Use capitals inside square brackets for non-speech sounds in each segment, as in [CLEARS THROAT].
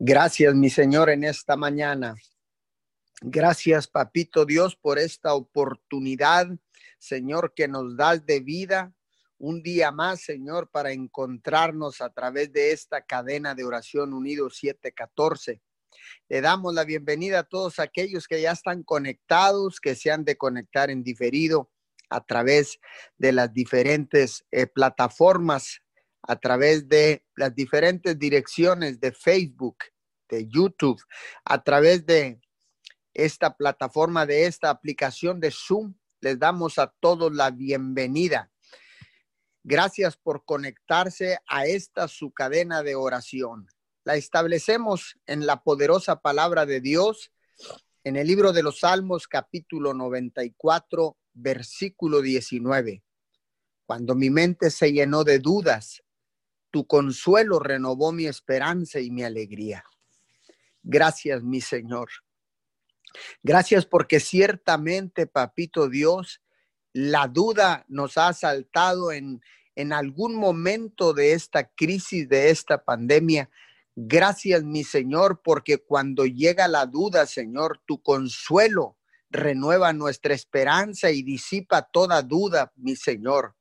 Gracias, mi Señor, en esta mañana. Gracias, Papito Dios, por esta oportunidad, Señor, que nos das de vida un día más, Señor, para encontrarnos a través de esta cadena de oración unido 714. Le damos la bienvenida a todos aquellos que ya están conectados, que se han de conectar en diferido a través de las diferentes eh, plataformas a través de las diferentes direcciones de Facebook, de YouTube, a través de esta plataforma, de esta aplicación de Zoom. Les damos a todos la bienvenida. Gracias por conectarse a esta su cadena de oración. La establecemos en la poderosa palabra de Dios en el libro de los Salmos capítulo 94, versículo 19. Cuando mi mente se llenó de dudas, tu consuelo renovó mi esperanza y mi alegría. Gracias, mi Señor. Gracias porque ciertamente, papito Dios, la duda nos ha asaltado en, en algún momento de esta crisis, de esta pandemia. Gracias, mi Señor, porque cuando llega la duda, Señor, tu consuelo renueva nuestra esperanza y disipa toda duda, mi Señor.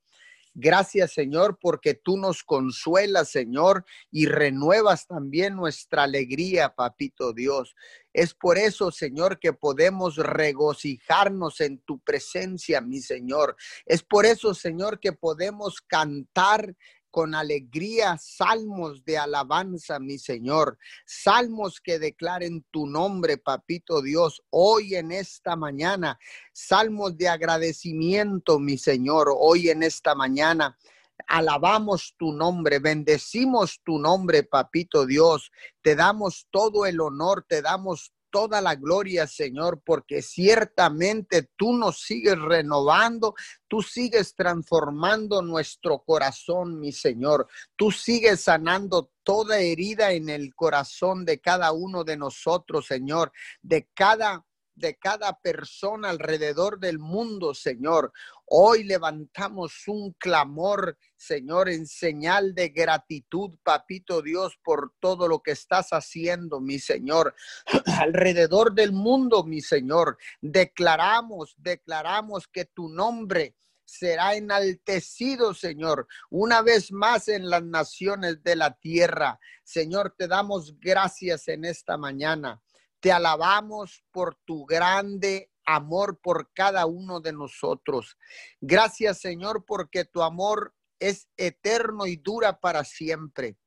Gracias, Señor, porque tú nos consuelas, Señor, y renuevas también nuestra alegría, papito Dios. Es por eso, Señor, que podemos regocijarnos en tu presencia, mi Señor. Es por eso, Señor, que podemos cantar con alegría salmos de alabanza, mi Señor. Salmos que declaren tu nombre, papito Dios, hoy en esta mañana. Salmos de agradecimiento, mi Señor, hoy en esta mañana. Alabamos tu nombre, bendecimos tu nombre, papito Dios. Te damos todo el honor, te damos toda la gloria, Señor, porque ciertamente tú nos sigues renovando, tú sigues transformando nuestro corazón, mi Señor. Tú sigues sanando toda herida en el corazón de cada uno de nosotros, Señor, de cada de cada persona alrededor del mundo, Señor. Hoy levantamos un clamor, Señor, en señal de gratitud, Papito Dios, por todo lo que estás haciendo, mi Señor. [CLEARS THROAT] Alrededor del mundo, mi Señor, declaramos, declaramos que tu nombre será enaltecido, Señor, una vez más en las naciones de la tierra. Señor, te damos gracias en esta mañana. Te alabamos por tu grande amor por cada uno de nosotros. Gracias, Señor, porque tu amor es eterno y dura para siempre.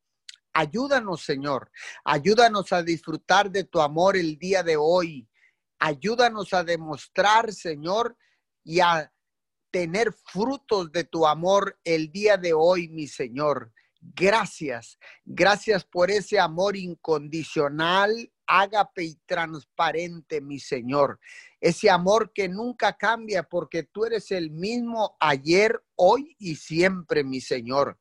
Ayúdanos, Señor. Ayúdanos a disfrutar de tu amor el día de hoy. Ayúdanos a demostrar, Señor, y a tener frutos de tu amor el día de hoy, mi Señor. Gracias. Gracias por ese amor incondicional ágape y transparente, mi Señor. Ese amor que nunca cambia porque tú eres el mismo ayer, hoy y siempre, mi Señor.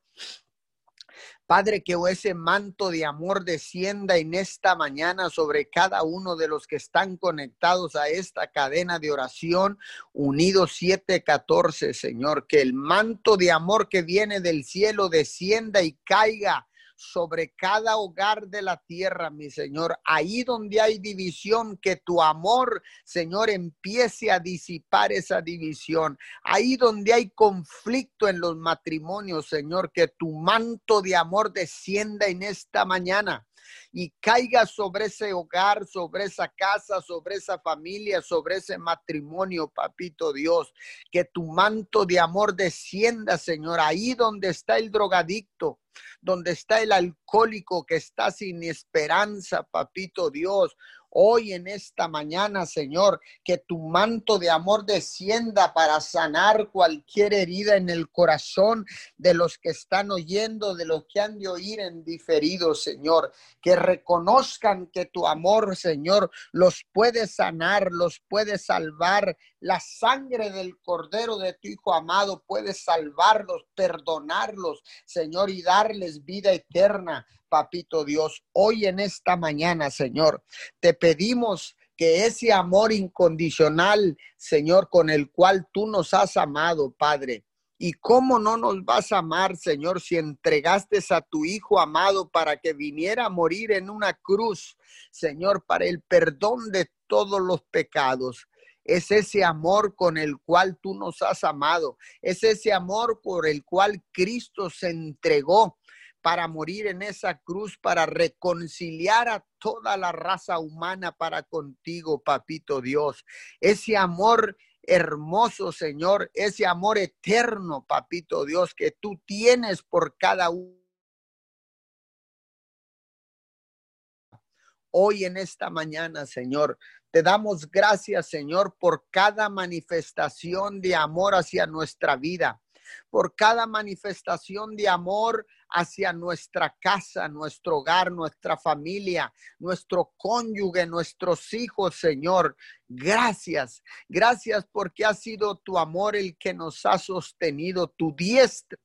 Padre, que ese manto de amor descienda en esta mañana sobre cada uno de los que están conectados a esta cadena de oración unidos 714, Señor. Que el manto de amor que viene del cielo descienda y caiga sobre cada hogar de la tierra, mi Señor. Ahí donde hay división, que tu amor, Señor, empiece a disipar esa división. Ahí donde hay conflicto en los matrimonios, Señor, que tu manto de amor descienda en esta mañana y caiga sobre ese hogar, sobre esa casa, sobre esa familia, sobre ese matrimonio, papito Dios. Que tu manto de amor descienda, Señor, ahí donde está el drogadicto, donde está el alcohólico que está sin esperanza, papito Dios, hoy en esta mañana, Señor, que tu manto de amor descienda para sanar cualquier herida en el corazón de los que están oyendo, de los que han de oír en diferido, Señor, que reconozcan que tu amor, Señor, los puede sanar, los puede salvar. La sangre del Cordero de tu Hijo amado puede salvarlos, perdonarlos, Señor, y darles vida eterna papito Dios, hoy en esta mañana, Señor, te pedimos que ese amor incondicional, Señor, con el cual tú nos has amado, Padre, ¿Y cómo no nos vas a amar, Señor, si entregaste a tu Hijo amado para que viniera a morir en una cruz, Señor, para el perdón de todos los pecados? Es ese amor con el cual tú nos has amado. Es ese amor por el cual Cristo se entregó para morir en esa cruz, para reconciliar a toda la raza humana para contigo, papito Dios. Ese amor hermoso, Señor, ese amor eterno, papito Dios, que tú tienes por cada uno. Hoy en esta mañana, Señor, te damos gracias, Señor, por cada manifestación de amor hacia nuestra vida por cada manifestación de amor hacia nuestra casa, nuestro hogar, nuestra familia, nuestro cónyuge, nuestros hijos, Señor. Gracias, gracias porque ha sido tu amor el que nos ha sostenido, tu diestra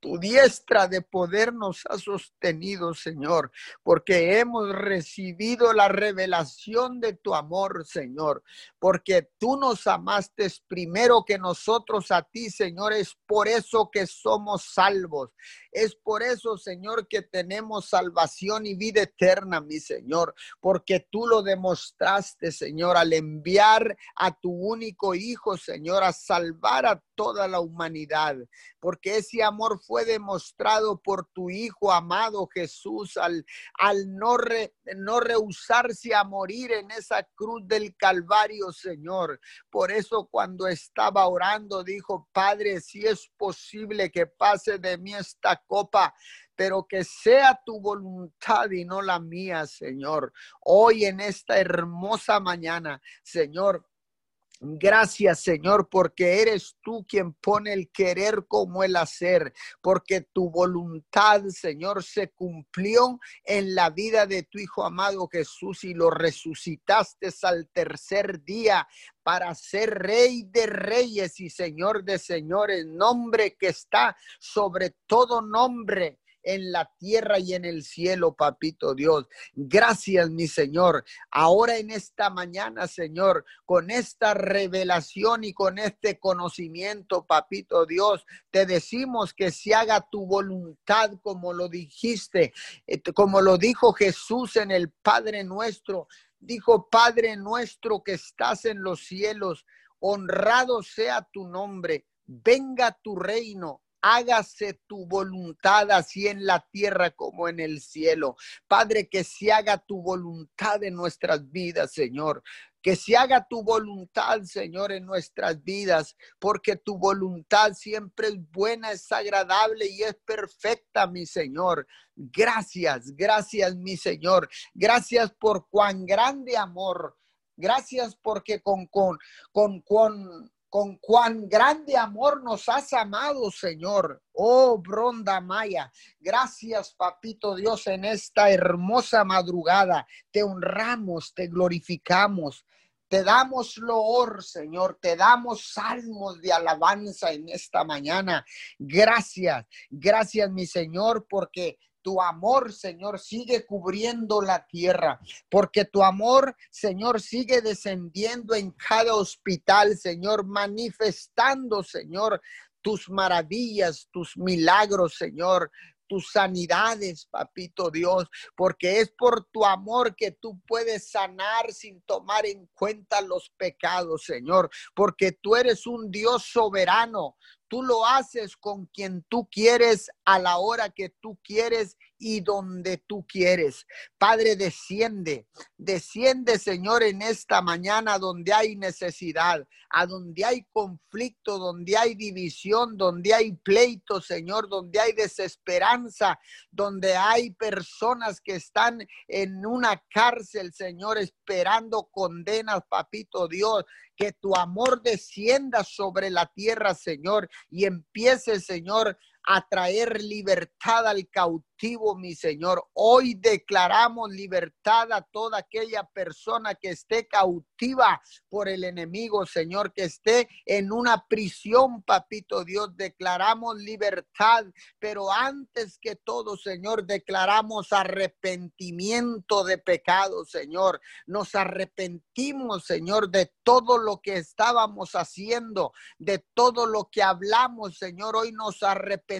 tu diestra de poder nos ha sostenido, Señor, porque hemos recibido la revelación de tu amor, Señor, porque tú nos amaste primero que nosotros a ti, Señor, es por eso que somos salvos. Es por eso, Señor, que tenemos salvación y vida eterna, mi Señor, porque tú lo demostraste, Señor, al enviar a tu único Hijo, Señor, a salvar a toda la humanidad, porque ese amor fue demostrado por tu Hijo amado Jesús al, al no, no rehusarse a morir en esa cruz del Calvario, Señor. Por eso cuando estaba orando, dijo, Padre, si es posible que pase de mí esta copa, pero que sea tu voluntad y no la mía, Señor. Hoy en esta hermosa mañana, Señor, Gracias, Señor, porque eres tú quien pone el querer como el hacer, porque tu voluntad, Señor, se cumplió en la vida de tu Hijo amado Jesús y lo resucitaste al tercer día para ser rey de reyes y señor de señores, nombre que está sobre todo nombre en la tierra y en el cielo, papito Dios. Gracias, mi Señor. Ahora en esta mañana, Señor, con esta revelación y con este conocimiento, papito Dios, te decimos que se haga tu voluntad como lo dijiste, eh, como lo dijo Jesús en el Padre nuestro. Dijo, Padre nuestro que estás en los cielos, honrado sea tu nombre, venga tu reino hágase tu voluntad así en la tierra como en el cielo. Padre, que se haga tu voluntad en nuestras vidas, Señor. Que se haga tu voluntad, Señor, en nuestras vidas, porque tu voluntad siempre es buena, es agradable y es perfecta, mi Señor. Gracias, gracias, mi Señor. Gracias por cuán grande amor. Gracias porque con, con, con, con con cuán grande amor nos has amado, Señor. Oh, Bronda Maya, gracias, Papito Dios, en esta hermosa madrugada. Te honramos, te glorificamos. Te damos loor, Señor. Te damos salmos de alabanza en esta mañana. Gracias, gracias, mi Señor, porque tu amor, Señor, sigue cubriendo la tierra, porque tu amor, Señor, sigue descendiendo en cada hospital, Señor, manifestando, Señor, tus maravillas, tus milagros, Señor, tus sanidades, papito Dios, porque es por tu amor que tú puedes sanar sin tomar en cuenta los pecados, Señor, porque tú eres un Dios soberano, Tú lo haces con quien tú quieres, a la hora que tú quieres y donde tú quieres. Padre, desciende, desciende, Señor, en esta mañana donde hay necesidad, a donde hay conflicto, donde hay división, donde hay pleito, Señor, donde hay desesperanza, donde hay personas que están en una cárcel, Señor, esperando condenas, papito Dios que tu amor descienda sobre la tierra, Señor, y empiece, Señor, a traer libertad al cautivo, mi Señor. Hoy declaramos libertad a toda aquella persona que esté cautiva por el enemigo, Señor, que esté en una prisión, papito Dios. Declaramos libertad, pero antes que todo, Señor, declaramos arrepentimiento de pecado, Señor. Nos arrepentimos, Señor, de todo lo que estábamos haciendo, de todo lo que hablamos, Señor. Hoy nos arrepentimos,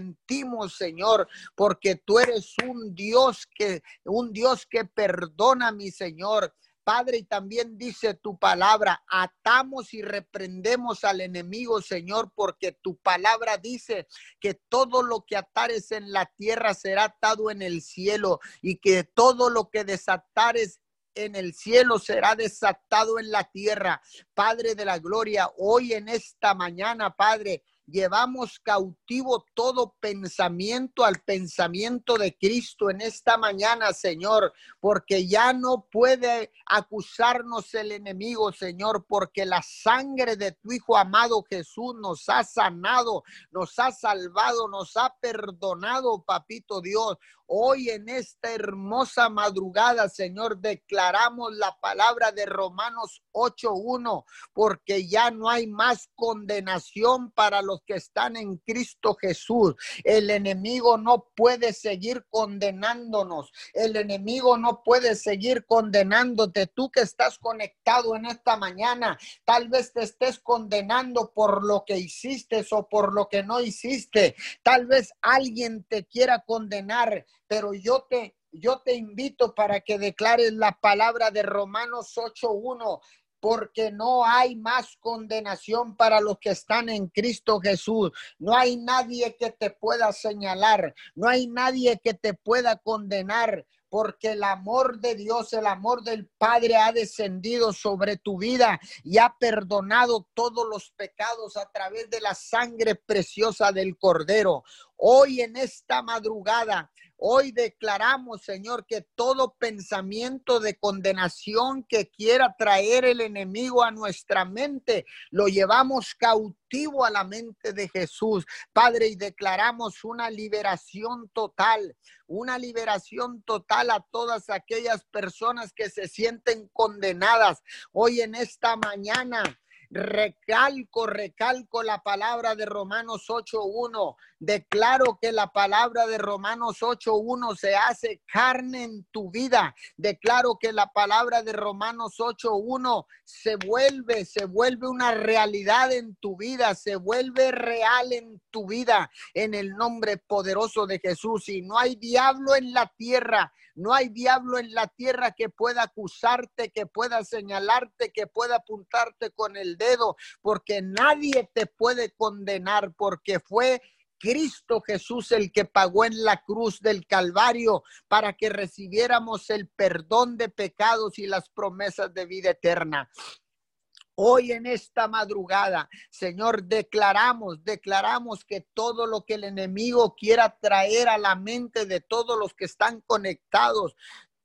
Señor, porque tú eres un Dios que, un Dios que perdona, mi Señor. Padre, y también dice tu palabra, atamos y reprendemos al enemigo, Señor, porque tu palabra dice que todo lo que atares en la tierra será atado en el cielo y que todo lo que desatares en el cielo será desatado en la tierra. Padre de la gloria, hoy en esta mañana, Padre, llevamos cautivo todo pensamiento al pensamiento de Cristo en esta mañana, Señor, porque ya no puede acusarnos el enemigo, Señor, porque la sangre de tu Hijo amado Jesús nos ha sanado, nos ha salvado, nos ha perdonado, papito Dios. Hoy en esta hermosa madrugada, Señor, declaramos la palabra de Romanos 8.1, porque ya no hay más condenación para los que están en Cristo Jesús. El enemigo no puede seguir condenándonos. El enemigo no puede seguir condenándote. Tú que estás conectado en esta mañana, tal vez te estés condenando por lo que hiciste o por lo que no hiciste. Tal vez alguien te quiera condenar pero yo te, yo te invito para que declares la palabra de Romanos 8.1 porque no hay más condenación para los que están en Cristo Jesús. No hay nadie que te pueda señalar, no hay nadie que te pueda condenar, porque el amor de Dios, el amor del Padre ha descendido sobre tu vida y ha perdonado todos los pecados a través de la sangre preciosa del Cordero. Hoy en esta madrugada Hoy declaramos, Señor, que todo pensamiento de condenación que quiera traer el enemigo a nuestra mente, lo llevamos cautivo a la mente de Jesús. Padre, y declaramos una liberación total, una liberación total a todas aquellas personas que se sienten condenadas hoy en esta mañana. Recalco, recalco la palabra de Romanos 8.1. Declaro que la palabra de Romanos 8.1 se hace carne en tu vida. Declaro que la palabra de Romanos 8.1 se vuelve, se vuelve una realidad en tu vida, se vuelve real en tu vida en el nombre poderoso de Jesús. Y no hay diablo en la tierra no hay diablo en la tierra que pueda acusarte, que pueda señalarte, que pueda apuntarte con el dedo, porque nadie te puede condenar, porque fue Cristo Jesús el que pagó en la cruz del Calvario para que recibiéramos el perdón de pecados y las promesas de vida eterna. Hoy en esta madrugada, Señor, declaramos, declaramos que todo lo que el enemigo quiera traer a la mente de todos los que están conectados,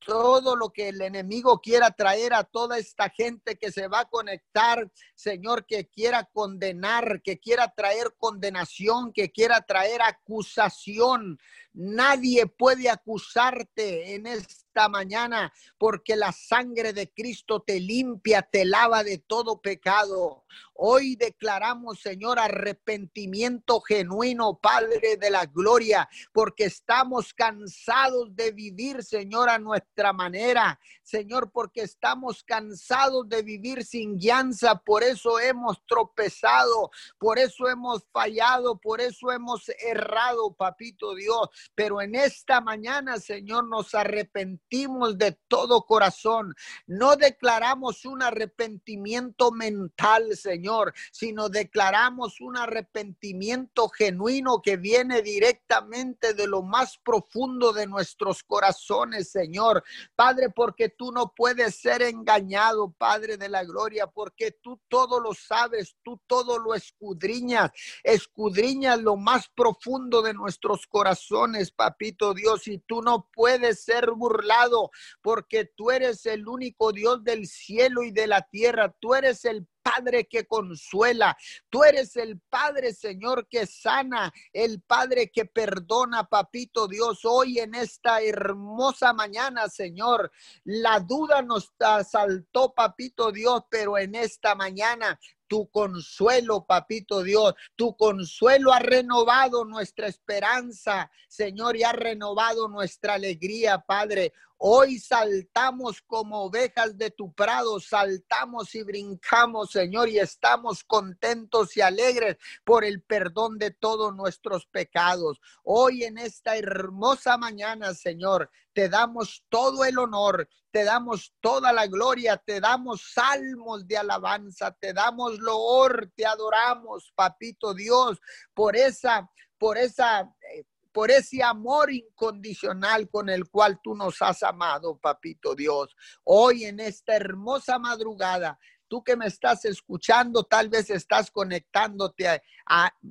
todo lo que el enemigo quiera traer a toda esta gente que se va a conectar, Señor, que quiera condenar, que quiera traer condenación, que quiera traer acusación. Nadie puede acusarte en esta mañana porque la sangre de Cristo te limpia, te lava de todo pecado. Hoy declaramos, Señor, arrepentimiento genuino, Padre de la Gloria, porque estamos cansados de vivir, Señor, a nuestra manera. Señor, porque estamos cansados de vivir sin guianza, por eso hemos tropezado, por eso hemos fallado, por eso hemos errado, papito Dios. Pero en esta mañana, Señor, nos arrepentimos de todo corazón. No declaramos un arrepentimiento mental, Señor sino declaramos un arrepentimiento genuino que viene directamente de lo más profundo de nuestros corazones, Señor. Padre, porque tú no puedes ser engañado, Padre de la gloria, porque tú todo lo sabes, tú todo lo escudriñas, escudriñas lo más profundo de nuestros corazones, papito Dios, y tú no puedes ser burlado, porque tú eres el único Dios del cielo y de la tierra, tú eres el Padre que consuela. Tú eres el Padre, Señor, que sana, el Padre que perdona, papito Dios. Hoy en esta hermosa mañana, Señor, la duda nos asaltó, papito Dios, pero en esta mañana tu consuelo, papito Dios. Tu consuelo ha renovado nuestra esperanza, Señor, y ha renovado nuestra alegría, Padre. Hoy saltamos como ovejas de tu prado, saltamos y brincamos, Señor, y estamos contentos y alegres por el perdón de todos nuestros pecados. Hoy en esta hermosa mañana, Señor, te damos todo el honor, te damos toda la gloria, te damos salmos de alabanza, te damos loor, te adoramos, papito Dios, por esa, por esa eh, por ese amor incondicional con el cual tú nos has amado, papito Dios. Hoy en esta hermosa madrugada, tú que me estás escuchando, tal vez estás conectándote,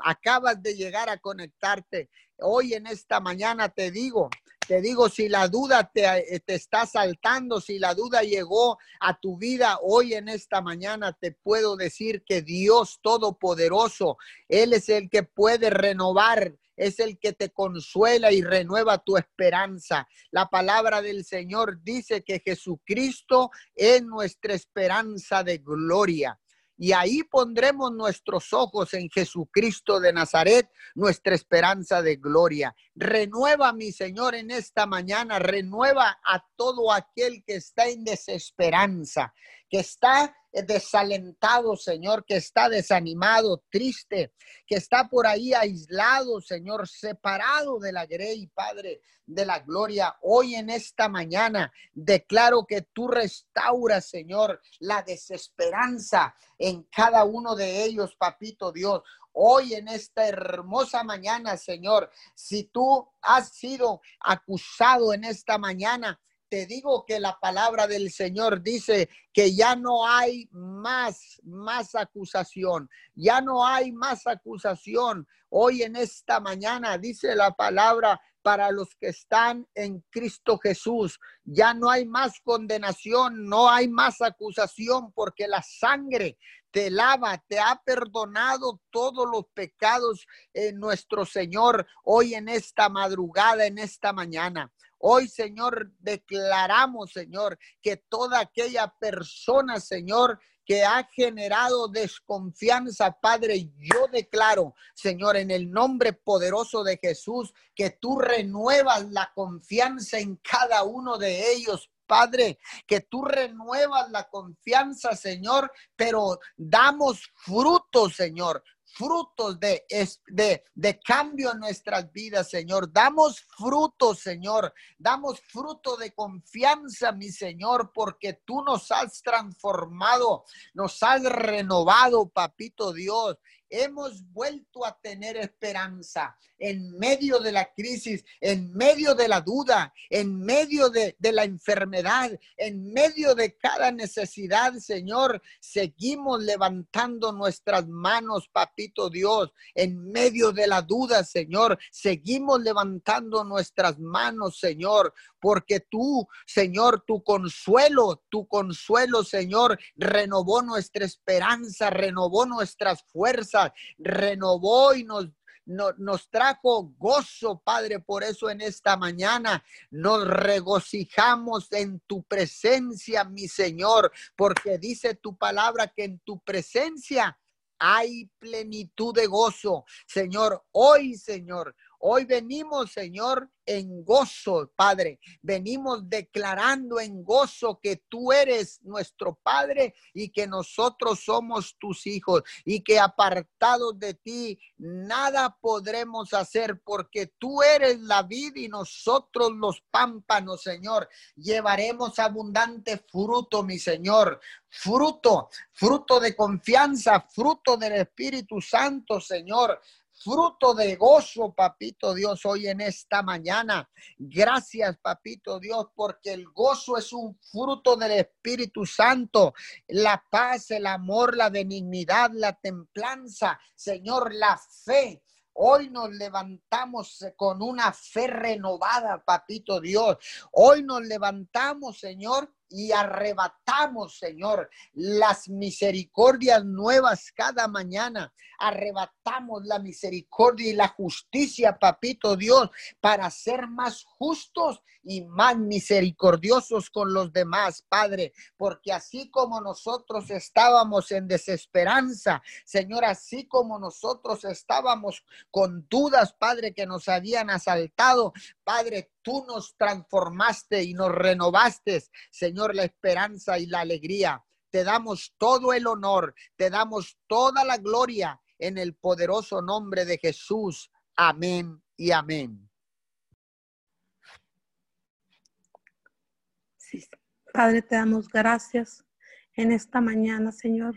acabas de llegar a conectarte. Hoy en esta mañana te digo, te digo, si la duda te, te, está saltando, si la duda llegó a tu vida hoy en esta mañana, te puedo decir que Dios Todopoderoso, Él es el que puede renovar es el que te consuela y renueva tu esperanza. La palabra del Señor dice que Jesucristo es nuestra esperanza de gloria. Y ahí pondremos nuestros ojos en Jesucristo de Nazaret, nuestra esperanza de gloria. Renueva, mi Señor, en esta mañana, renueva a todo aquel que está en desesperanza, que está desalentado, Señor, que está desanimado, triste, que está por ahí aislado, Señor, separado de la grey, Padre, de la gloria. Hoy en esta mañana declaro que tú restauras, Señor, la desesperanza en cada uno de ellos, papito Dios. Hoy en esta hermosa mañana, Señor, si tú has sido acusado en esta mañana, te digo que la palabra del Señor dice que ya no hay más, más acusación, ya no hay más acusación. Hoy en esta mañana dice la palabra para los que están en Cristo Jesús. Ya no hay más condenación, no hay más acusación porque la sangre te lava, te ha perdonado todos los pecados en nuestro Señor hoy en esta madrugada, en esta mañana. Hoy, Señor, declaramos, Señor, que toda aquella persona, Señor, que ha generado desconfianza, Padre, yo declaro, Señor, en el nombre poderoso de Jesús, que tú renuevas la confianza en cada uno de ellos, Padre, que tú renuevas la confianza, Señor, pero damos frutos, Señor frutos de, de, de cambio en nuestras vidas, Señor. Damos frutos, Señor. Damos fruto de confianza, mi Señor, porque tú nos has transformado, nos has renovado, papito Dios hemos vuelto a tener esperanza en medio de la crisis, en medio de la duda, en medio de, la enfermedad, en medio de cada necesidad, Señor. Seguimos levantando nuestras manos, papito Dios, en medio de la duda, Señor. Seguimos levantando nuestras manos, Señor, porque tú, Señor, tu consuelo, tu consuelo, Señor, renovó nuestra esperanza, renovó nuestras fuerzas renovó y nos nos trajo gozo, Padre. Por eso en esta mañana nos regocijamos en tu presencia, mi Señor, porque dice tu palabra que en tu presencia hay plenitud de gozo. Señor, hoy, Señor, hoy venimos, Señor, en gozo, Padre. Venimos declarando en gozo que tú eres nuestro Padre y que nosotros somos tus hijos y que apartados de ti nada podremos hacer porque tú eres la vida y nosotros los pámpanos, Señor. Llevaremos abundante fruto, mi Señor. Fruto, fruto de confianza, fruto del Espíritu Santo, Señor fruto de gozo, papito Dios, hoy en esta mañana. Gracias, papito Dios, porque el gozo es un fruto del Espíritu Santo. La paz, el amor, la benignidad, la templanza, Señor, la fe. Hoy nos levantamos con una fe renovada, papito Dios. Hoy nos levantamos, Señor, y arrebatamos, Señor, las misericordias nuevas cada mañana. Arrebatamos la misericordia y la justicia, papito Dios, para ser más justos y más misericordiosos con los demás, Padre, porque así como nosotros estábamos en desesperanza, Señor, así como nosotros estábamos con dudas, Padre, que nos habían asaltado, Padre, tú nos transformaste y nos renovaste, Señor, la esperanza y la alegría. Te damos todo el honor, te damos toda la gloria en el poderoso nombre de Jesús. Amén y amén. Padre, te damos gracias en esta mañana, Señor.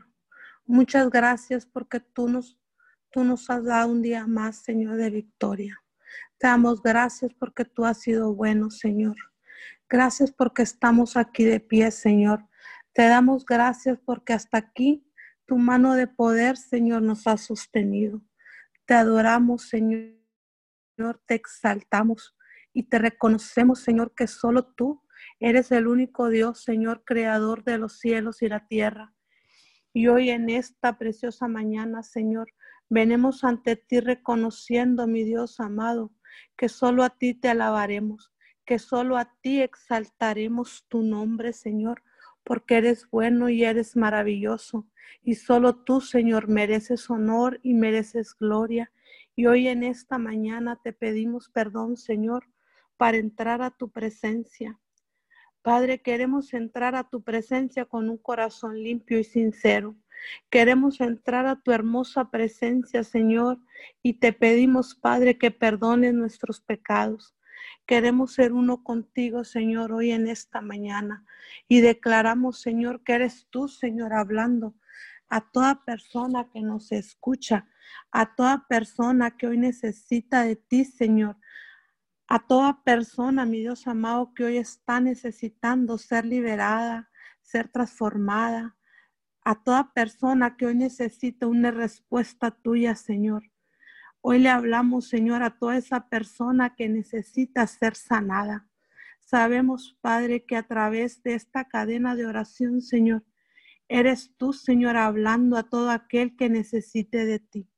Muchas gracias porque tú nos, tú nos has dado un día más, Señor, de victoria. Te damos gracias porque tú has sido bueno, Señor. Gracias porque estamos aquí de pie, Señor. Te damos gracias porque hasta aquí tu mano de poder, Señor, nos ha sostenido. Te adoramos, Señor. Te exaltamos y te reconocemos, Señor, que solo tú Eres el único Dios, Señor, creador de los cielos y la tierra. Y hoy en esta preciosa mañana, Señor, venimos ante ti reconociendo, mi Dios amado, que solo a ti te alabaremos, que solo a ti exaltaremos tu nombre, Señor, porque eres bueno y eres maravilloso. Y solo tú, Señor, mereces honor y mereces gloria. Y hoy en esta mañana te pedimos perdón, Señor, para entrar a tu presencia. Padre, queremos entrar a tu presencia con un corazón limpio y sincero. Queremos entrar a tu hermosa presencia, Señor, y te pedimos, Padre, que perdones nuestros pecados. Queremos ser uno contigo, Señor, hoy en esta mañana. Y declaramos, Señor, que eres tú, Señor, hablando a toda persona que nos escucha, a toda persona que hoy necesita de ti, Señor a toda persona, mi Dios amado, que hoy está necesitando ser liberada, ser transformada, a toda persona que hoy necesita una respuesta tuya, Señor. Hoy le hablamos, Señor, a toda esa persona que necesita ser sanada. Sabemos, Padre, que a través de esta cadena de oración, Señor, eres tú, Señor, hablando a todo aquel que necesite de ti.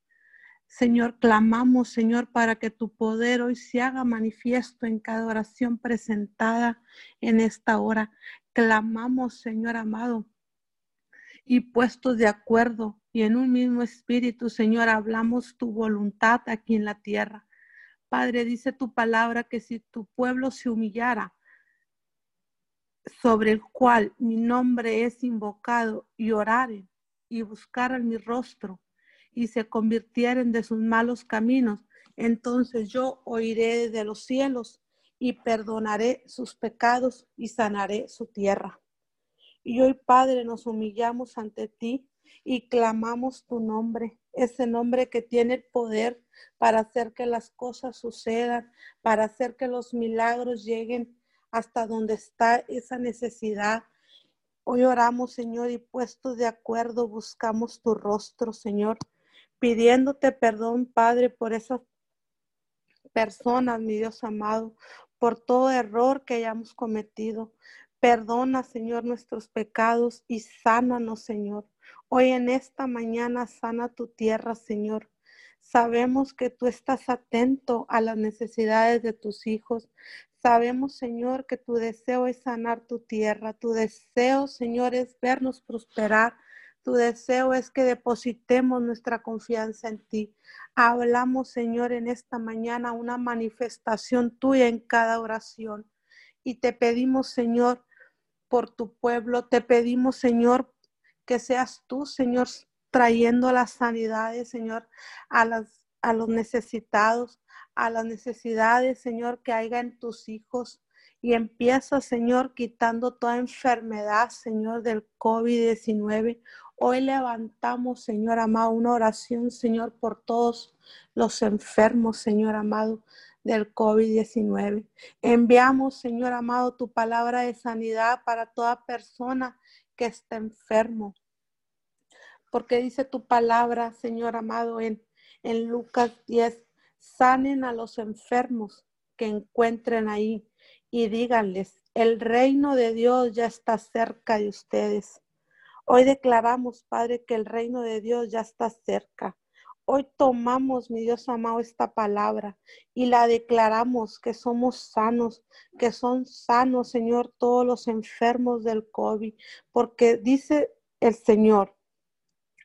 Señor, clamamos, Señor, para que tu poder hoy se haga manifiesto en cada oración presentada en esta hora. Clamamos, Señor amado, y puestos de acuerdo y en un mismo espíritu, Señor, hablamos tu voluntad aquí en la tierra. Padre, dice tu palabra que si tu pueblo se humillara, sobre el cual mi nombre es invocado, y orare y buscaran mi rostro y se convirtieren de sus malos caminos, entonces yo oiré de los cielos y perdonaré sus pecados y sanaré su tierra. Y hoy, Padre, nos humillamos ante ti y clamamos tu nombre, ese nombre que tiene el poder para hacer que las cosas sucedan, para hacer que los milagros lleguen hasta donde está esa necesidad. Hoy oramos, Señor, y puestos de acuerdo buscamos tu rostro, Señor pidiéndote perdón, Padre, por esas personas, mi Dios amado, por todo error que hayamos cometido. Perdona, Señor, nuestros pecados y sánanos, Señor. Hoy en esta mañana sana tu tierra, Señor. Sabemos que tú estás atento a las necesidades de tus hijos. Sabemos, Señor, que tu deseo es sanar tu tierra. Tu deseo, Señor, es vernos prosperar tu deseo es que depositemos nuestra confianza en ti. Hablamos, Señor, en esta mañana una manifestación tuya en cada oración. Y te pedimos, Señor, por tu pueblo. Te pedimos, Señor, que seas tú, Señor, trayendo las sanidades, Señor, a, las, a los necesitados, a las necesidades, Señor, que haya en tus hijos. Y empieza, Señor, quitando toda enfermedad, Señor, del COVID-19. Hoy levantamos, Señor amado, una oración, Señor, por todos los enfermos, Señor amado, del COVID-19. Enviamos, Señor amado, tu palabra de sanidad para toda persona que esté enfermo. Porque dice tu palabra, Señor amado, en, en Lucas 10, sanen a los enfermos que encuentren ahí y díganles el reino de Dios ya está cerca de ustedes. Hoy declaramos, Padre, que el reino de Dios ya está cerca. Hoy tomamos, mi Dios amado, esta palabra y la declaramos que somos sanos, que son sanos, Señor, todos los enfermos del COVID, porque dice el Señor,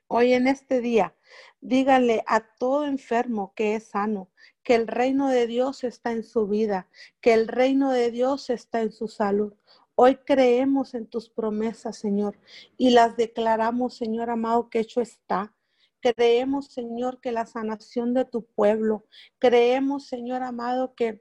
hoy en este día, dígale a todo enfermo que es sano, que el reino de Dios está en su vida, que el reino de Dios está en su salud. Hoy creemos en tus promesas, Señor, y las declaramos, Señor amado, que hecho está. Creemos, Señor, que la sanación de tu pueblo. Creemos, Señor amado, que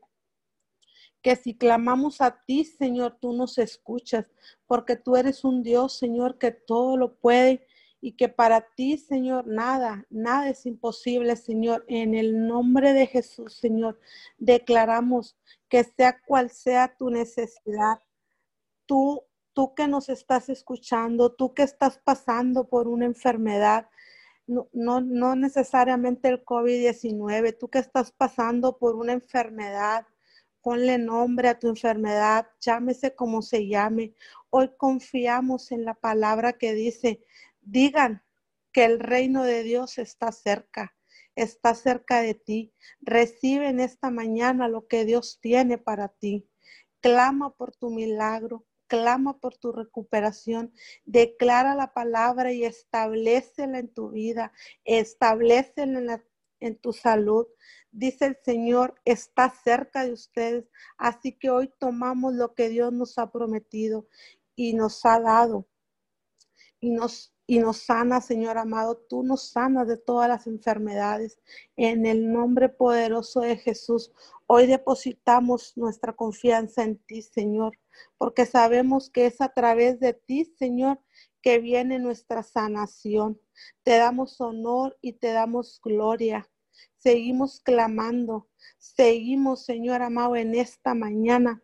que si clamamos a ti, Señor, tú nos escuchas, porque tú eres un Dios, Señor, que todo lo puede y que para ti, Señor, nada, nada es imposible, Señor. En el nombre de Jesús, Señor, declaramos que sea cual sea tu necesidad, tú, tú que nos estás escuchando, tú que estás pasando por una enfermedad, no, no, necesariamente el COVID-19, tú que estás pasando por una enfermedad, ponle nombre a tu enfermedad, llámese como se llame. Hoy confiamos en la palabra que dice, digan que el reino de Dios está cerca, está cerca de ti. Recibe en esta mañana lo que Dios tiene para ti. Clama por tu milagro, clama por tu recuperación, declara la palabra y establecela en tu vida, establecela en, tu salud. Dice el Señor, está cerca de ustedes, así que hoy tomamos lo que Dios nos ha prometido y nos ha dado y nos y nos sana, Señor amado. Tú nos sanas de todas las enfermedades. En el nombre poderoso de Jesús, hoy depositamos nuestra confianza en ti, Señor porque sabemos que es a través de ti, Señor, que viene nuestra sanación. Te damos honor y te damos gloria. Seguimos clamando, seguimos, Señor amado, en esta mañana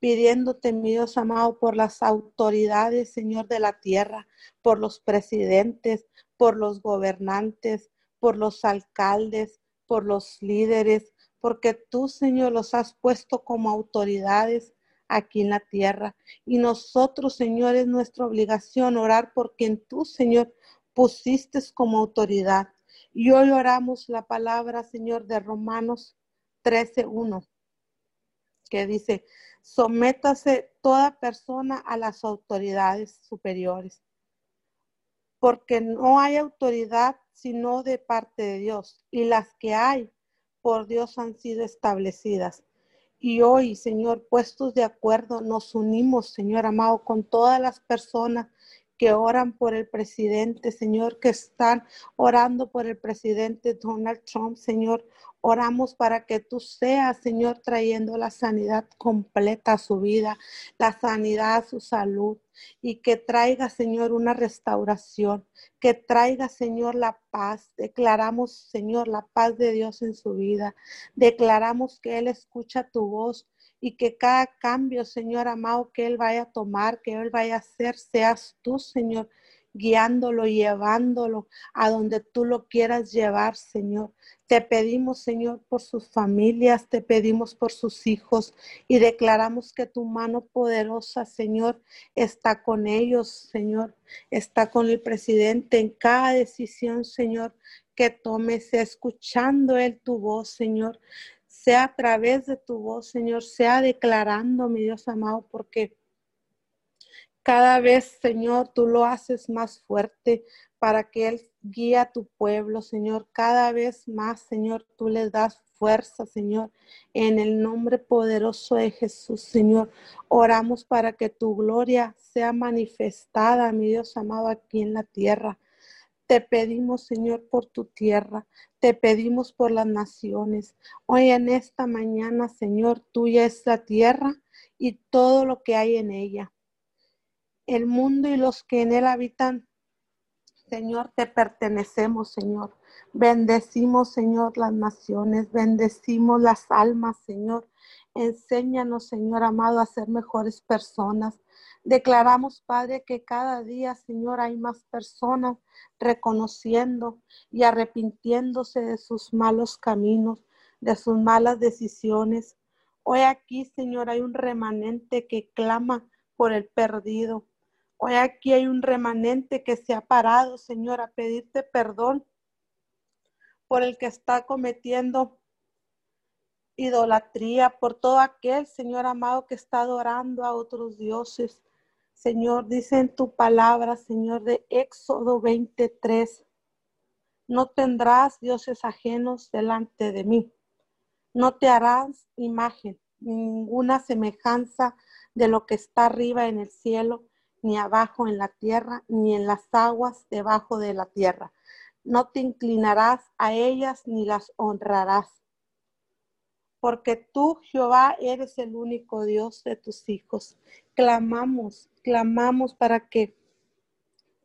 pidiéndote, mi Dios amado, por las autoridades, Señor, de la tierra, por los presidentes, por los gobernantes, por los alcaldes, por los líderes, porque tú, Señor, los has puesto como autoridades aquí en la tierra. Y nosotros, Señor, es nuestra obligación orar por quien tú, Señor, pusiste como autoridad. Y hoy oramos la palabra, Señor, de Romanos 13.1, que dice, sométase toda persona a las autoridades superiores, porque no hay autoridad sino de parte de Dios, y las que hay por Dios han sido establecidas. Y hoy, Señor, puestos de acuerdo, nos unimos, Señor amado, con todas las personas que oran por el presidente, Señor, que están orando por el presidente Donald Trump, Señor. Oramos para que tú seas, Señor, trayendo la sanidad completa a su vida, la sanidad a su salud y que traiga, Señor, una restauración, que traiga, Señor, la paz. Declaramos, Señor, la paz de Dios en su vida. Declaramos que Él escucha tu voz y que cada cambio, Señor amado, que Él vaya a tomar, que Él vaya a hacer, seas tú, Señor, guiándolo, llevándolo a donde tú lo quieras llevar, Señor. Te pedimos, Señor, por sus familias, te pedimos por sus hijos y declaramos que tu mano poderosa, Señor, está con ellos, Señor, está con el presidente en cada decisión, Señor, que tomes, escuchando Él tu voz, Señor, sea a través de tu voz, Señor, sea declarando, mi Dios amado, porque cada vez, Señor, tú lo haces más fuerte para que Él guíe a tu pueblo, Señor. Cada vez más, Señor, tú les das fuerza, Señor. En el nombre poderoso de Jesús, Señor, oramos para que tu gloria sea manifestada, mi Dios amado, aquí en la tierra. Te pedimos, Señor, por tu tierra. Te pedimos por las naciones. Hoy en esta mañana, Señor, tuya es la tierra y todo lo que hay en ella el mundo y los que en él habitan. Señor, te pertenecemos, Señor. Bendecimos, Señor, las naciones, bendecimos las almas, Señor. Enséñanos, Señor amado, a ser mejores personas. Declaramos, Padre, que cada día, Señor, hay más personas reconociendo y arrepintiéndose de sus malos caminos, de sus malas decisiones. Hoy aquí, Señor, hay un remanente que clama por el perdido. Hoy aquí hay un remanente que se ha parado, Señor, a pedirte perdón por el que está cometiendo idolatría, por todo aquel, Señor amado, que está adorando a otros dioses. Señor, dice en tu palabra, Señor, de Éxodo 23, no tendrás dioses ajenos delante de mí. No te harás imagen, ninguna semejanza de lo que está arriba en el cielo, ni abajo en la tierra, ni en las aguas debajo de la tierra. No te inclinarás a ellas ni las honrarás. Porque tú, Jehová, eres el único Dios de tus hijos. Clamamos, clamamos para que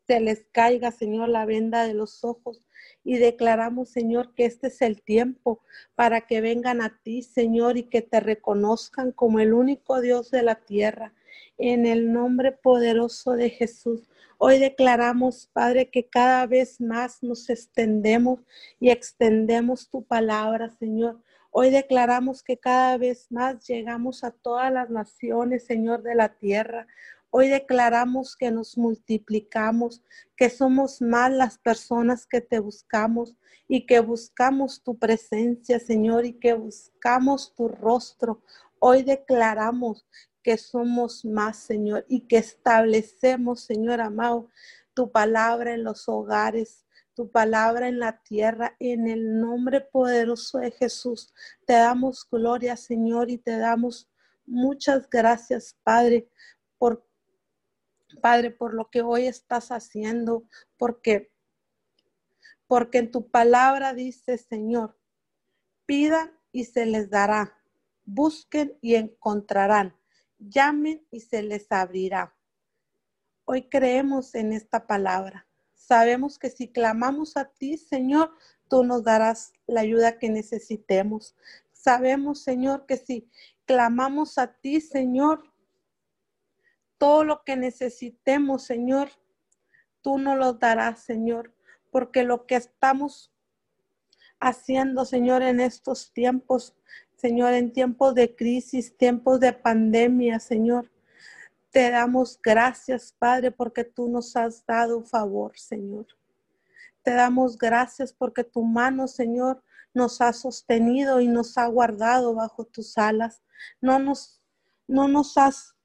se les caiga, Señor, la venda de los ojos y declaramos, Señor, que este es el tiempo para que vengan a ti, Señor, y que te reconozcan como el único Dios de la tierra. En el nombre poderoso de Jesús. Hoy declaramos, Padre, que cada vez más nos extendemos y extendemos tu palabra, Señor. Hoy declaramos que cada vez más llegamos a todas las naciones, Señor, de la tierra. Hoy declaramos que nos multiplicamos, que somos más las personas que te buscamos y que buscamos tu presencia, Señor, y que buscamos tu rostro. Hoy declaramos que somos más, Señor, y que establecemos, Señor amado, tu palabra en los hogares, tu palabra en la tierra, en el nombre poderoso de Jesús. Te damos gloria, Señor, y te damos muchas gracias, Padre, por Padre, por lo que hoy estás haciendo, porque porque en tu palabra dice, Señor, pidan y se les dará, busquen y encontrarán, llamen y se les abrirá. Hoy creemos en esta palabra. Sabemos que si clamamos a ti, Señor, tú nos darás la ayuda que necesitemos. Sabemos, Señor, que si clamamos a ti, Señor, todo lo que necesitemos, Señor, tú nos lo darás, Señor, porque lo que estamos haciendo, Señor, en estos tiempos, Señor, en tiempos de crisis, tiempos de pandemia, Señor, te damos gracias, Padre, porque tú nos has dado favor, Señor. Te damos gracias porque tu mano, Señor, nos ha sostenido y nos ha guardado bajo tus alas. No nos, no nos has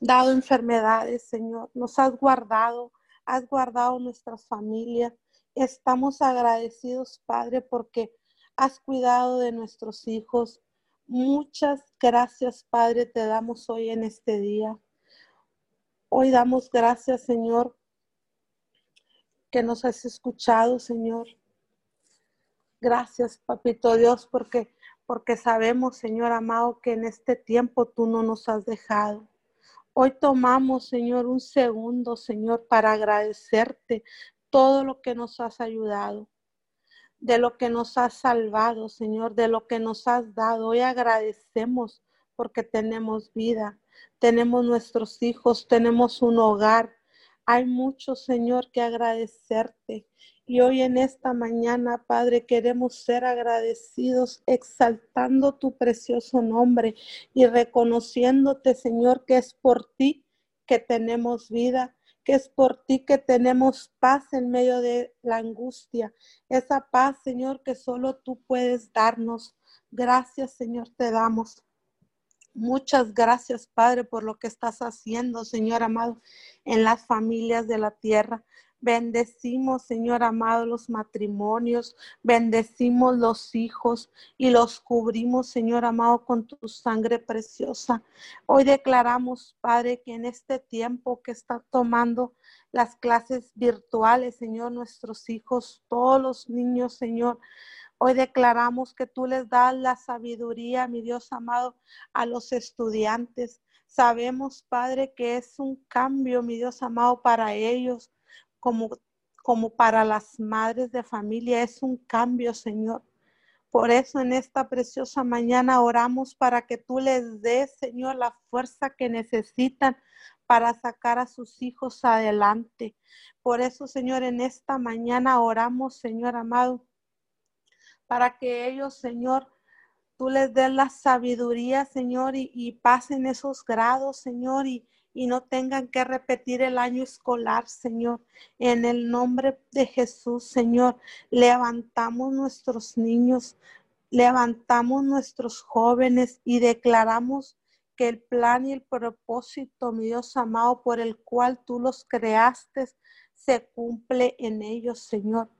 dado enfermedades, Señor. Nos has guardado, has guardado nuestras familias. Estamos agradecidos, Padre, porque has cuidado de nuestros hijos. Muchas gracias, Padre, te damos hoy en este día. Hoy damos gracias, Señor, que nos has escuchado, Señor. Gracias, Papito Dios, porque porque sabemos, Señor amado, que en este tiempo tú no nos has dejado. Hoy tomamos, Señor, un segundo, Señor, para agradecerte todo lo que nos has ayudado, de lo que nos has salvado, Señor, de lo que nos has dado. Hoy agradecemos porque tenemos vida, tenemos nuestros hijos, tenemos un hogar. Hay mucho, Señor, que agradecerte. Y hoy en esta mañana, Padre, queremos ser agradecidos, exaltando tu precioso nombre y reconociéndote, Señor, que es por ti que tenemos vida, que es por ti que tenemos paz en medio de la angustia. Esa paz, Señor, que solo tú puedes darnos. Gracias, Señor, te damos. Muchas gracias, Padre, por lo que estás haciendo, Señor amado, en las familias de la tierra. Bendecimos, Señor amado, los matrimonios, bendecimos los hijos y los cubrimos, Señor amado, con tu sangre preciosa. Hoy declaramos, Padre, que en este tiempo que está tomando las clases virtuales, Señor, nuestros hijos, todos los niños, Señor, Hoy declaramos que tú les das la sabiduría, mi Dios amado, a los estudiantes. Sabemos, Padre, que es un cambio, mi Dios amado, para ellos como, como para las madres de familia. Es un cambio, Señor. Por eso en esta preciosa mañana oramos para que tú les des, Señor, la fuerza que necesitan para sacar a sus hijos adelante. Por eso, Señor, en esta mañana oramos, Señor amado, para que ellos, Señor, tú les des la sabiduría, Señor, y, pasen esos grados, Señor, y, y no tengan que repetir el año escolar, Señor. En el nombre de Jesús, Señor, levantamos nuestros niños, levantamos nuestros jóvenes y declaramos que el plan y el propósito, mi Dios amado, por el cual tú los creaste, se cumple en ellos, Señor.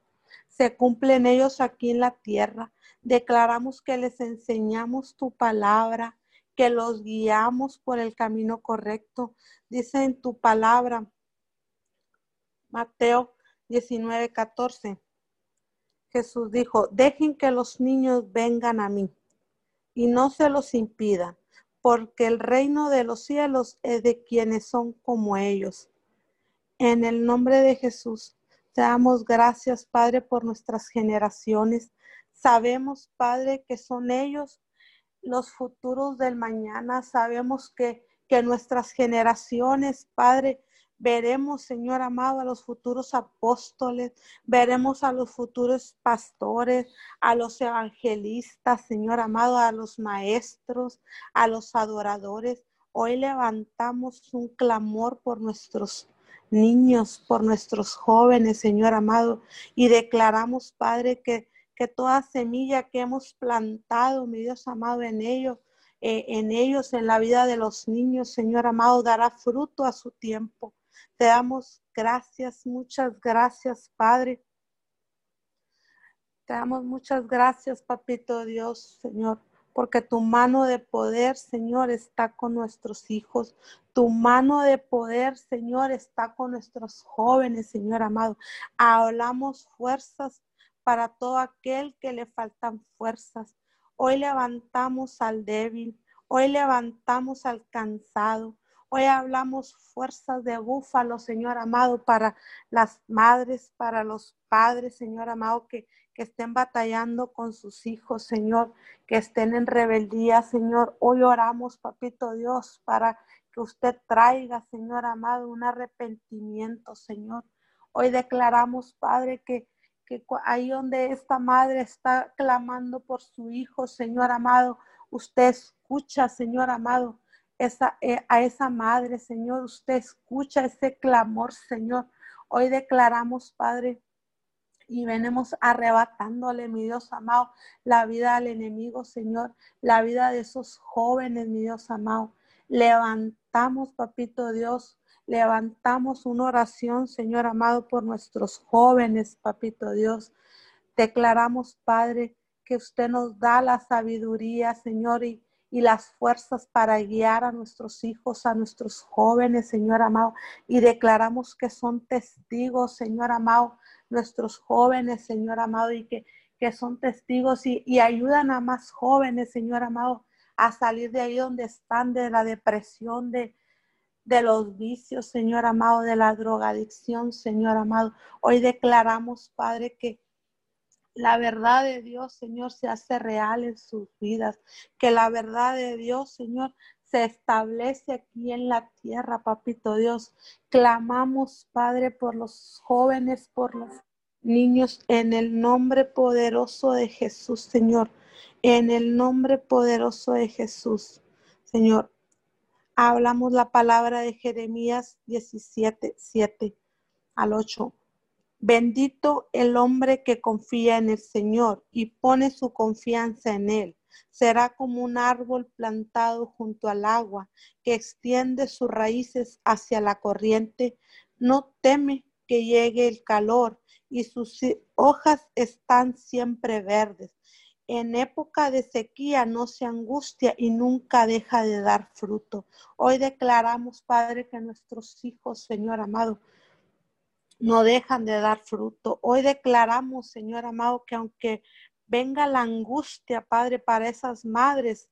Se cumple en ellos aquí en la tierra. Declaramos que les enseñamos tu palabra, que los guiamos por el camino correcto. Dice en tu palabra, Mateo 19, 14. Jesús dijo, dejen que los niños vengan a mí y no se los impidan, porque el reino de los cielos es de quienes son como ellos. En el nombre de Jesús, te damos gracias, Padre, por nuestras generaciones. Sabemos, Padre, que son ellos los futuros del mañana. Sabemos que, que nuestras generaciones, Padre, veremos, Señor amado, a los futuros apóstoles, veremos a los futuros pastores, a los evangelistas, Señor amado, a los maestros, a los adoradores. Hoy levantamos un clamor por nuestros niños, por nuestros jóvenes, Señor amado, y declaramos, Padre, que que toda semilla que hemos plantado, mi Dios amado, en ellos, eh, en ellos, en la vida de los niños, Señor amado, dará fruto a su tiempo. Te damos gracias, muchas gracias, Padre. Te damos muchas gracias, Papito Dios, Señor, porque tu mano de poder, Señor, está con nuestros hijos. Tu mano de poder, Señor, está con nuestros jóvenes, Señor amado. Hablamos fuerzas para todo aquel que le faltan fuerzas. Hoy levantamos al débil, hoy levantamos al cansado, hoy hablamos fuerzas de búfalo, Señor amado, para las madres, para los padres, Señor amado, que, que estén batallando con sus hijos, Señor, que estén en rebeldía, Señor. Hoy oramos, Papito Dios, para que usted traiga, Señor amado, un arrepentimiento, Señor. Hoy declaramos, Padre, que que ahí donde esta madre está clamando por su hijo, Señor amado, usted escucha, Señor amado, esa, eh, a esa madre, Señor, usted escucha ese clamor, Señor. Hoy declaramos, Padre, y venimos arrebatándole, mi Dios amado, la vida al enemigo, Señor, la vida de esos jóvenes, mi Dios amado. Levantamos, papito Dios, Levantamos una oración, Señor amado, por nuestros jóvenes, papito Dios. Declaramos, Padre, que usted nos da la sabiduría, Señor, y, las fuerzas para guiar a nuestros hijos, a nuestros jóvenes, Señor amado. Y declaramos que son testigos, Señor amado, nuestros jóvenes, Señor amado, y que, que son testigos y ayudan a más jóvenes, Señor amado, a salir de ahí donde están, de la depresión, de, de los vicios, Señor amado, de la drogadicción, Señor amado. Hoy declaramos, Padre, que la verdad de Dios, Señor, se hace real en sus vidas, que la verdad de Dios, Señor, se establece aquí en la tierra, papito Dios. Clamamos, Padre, por los jóvenes, por los niños, en el nombre poderoso de Jesús, Señor. En el nombre poderoso de Jesús, Señor hablamos la palabra de Jeremías 17, 7 al 8. Bendito el hombre que confía en el Señor y pone su confianza en Él. Será como un árbol plantado junto al agua que extiende sus raíces hacia la corriente. No teme que llegue el calor y sus hojas están siempre verdes en época de sequía no se angustia y nunca deja de dar fruto. Hoy declaramos, Padre, que nuestros hijos, Señor amado, no dejan de dar fruto. Hoy declaramos, Señor amado, que aunque venga la angustia, Padre, para esas madres,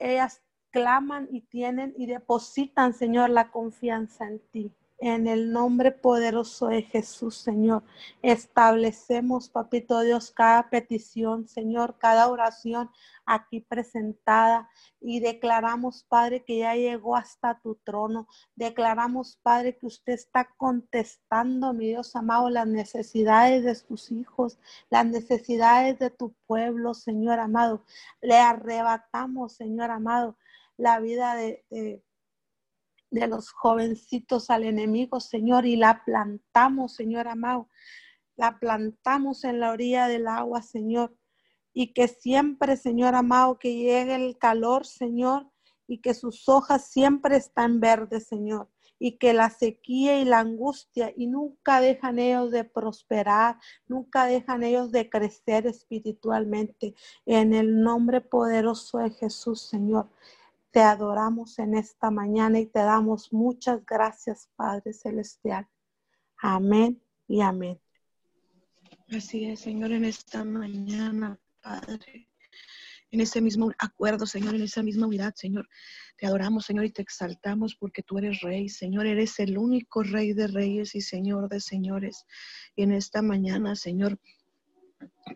ellas claman y tienen y depositan, Señor, la confianza en ti. En el nombre poderoso de Jesús, Señor, establecemos, Papito Dios, cada petición, Señor, cada oración aquí presentada y declaramos, Padre, que ya llegó hasta tu trono. Declaramos, Padre, que usted está contestando, mi Dios amado, las necesidades de tus hijos, las necesidades de tu pueblo, Señor amado. Le arrebatamos, Señor amado, la vida de, de de los jovencitos al enemigo, Señor, y la plantamos, Señor amado. La plantamos en la orilla del agua, Señor. Y que siempre, Señor amado, que llegue el calor, Señor, y que sus hojas siempre están verdes, Señor. Y que la sequía y la angustia, y nunca dejan ellos de prosperar, nunca dejan ellos de crecer espiritualmente. En el nombre poderoso de Jesús, Señor. Te adoramos en esta mañana y te damos muchas gracias, Padre Celestial. Amén y amén. Así es, Señor, en esta mañana, Padre. En ese mismo acuerdo, Señor, en esa misma unidad, Señor. Te adoramos, Señor, y te exaltamos porque tú eres Rey, Señor. Eres el único Rey de Reyes y Señor de Señores. Y en esta mañana, Señor,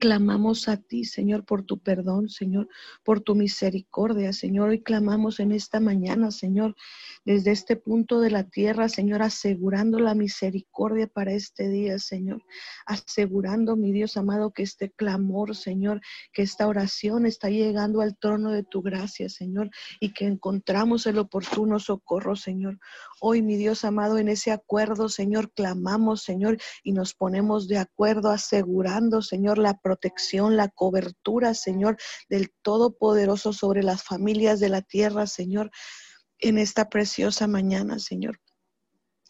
Clamamos a ti, Señor, por tu perdón, Señor, por tu misericordia, Señor. Y clamamos en esta mañana, Señor, desde este punto de la tierra, Señor, asegurando la misericordia para este día, Señor. Asegurando, mi Dios amado, que este clamor, Señor, que esta oración está llegando al trono de tu gracia, Señor, y que encontramos el oportuno socorro, Señor. Hoy, mi Dios amado, en ese acuerdo, Señor, clamamos, Señor, y nos ponemos de acuerdo, asegurando, Señor, la protección, la cobertura, Señor, del Todopoderoso sobre las familias de la tierra, Señor, en esta preciosa mañana, Señor.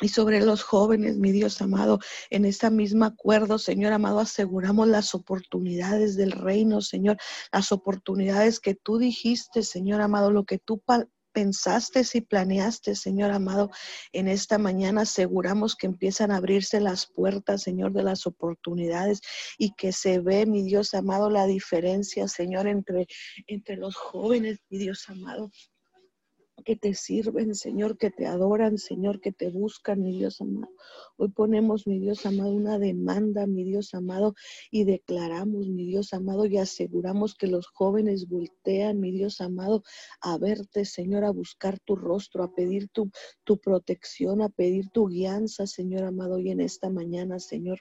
Y sobre los jóvenes, mi Dios amado, en esta misma acuerdo, Señor amado, aseguramos las oportunidades del reino, Señor, las oportunidades que tú dijiste, Señor amado, lo que tú pensaste y planeaste, Señor amado, en esta mañana aseguramos que empiezan a abrirse las puertas, Señor, de las oportunidades y que se ve, mi Dios amado, la diferencia, Señor, entre, entre los jóvenes, mi Dios amado, que te sirven, Señor, que te adoran, Señor, que te buscan, mi Dios amado. Hoy ponemos, mi Dios amado, una demanda, mi Dios amado, y declaramos, mi Dios amado, y aseguramos que los jóvenes voltean, mi Dios amado, a verte, Señor, a buscar tu rostro, a pedir tu, tu protección, a pedir tu guianza, Señor amado, y en esta mañana, Señor.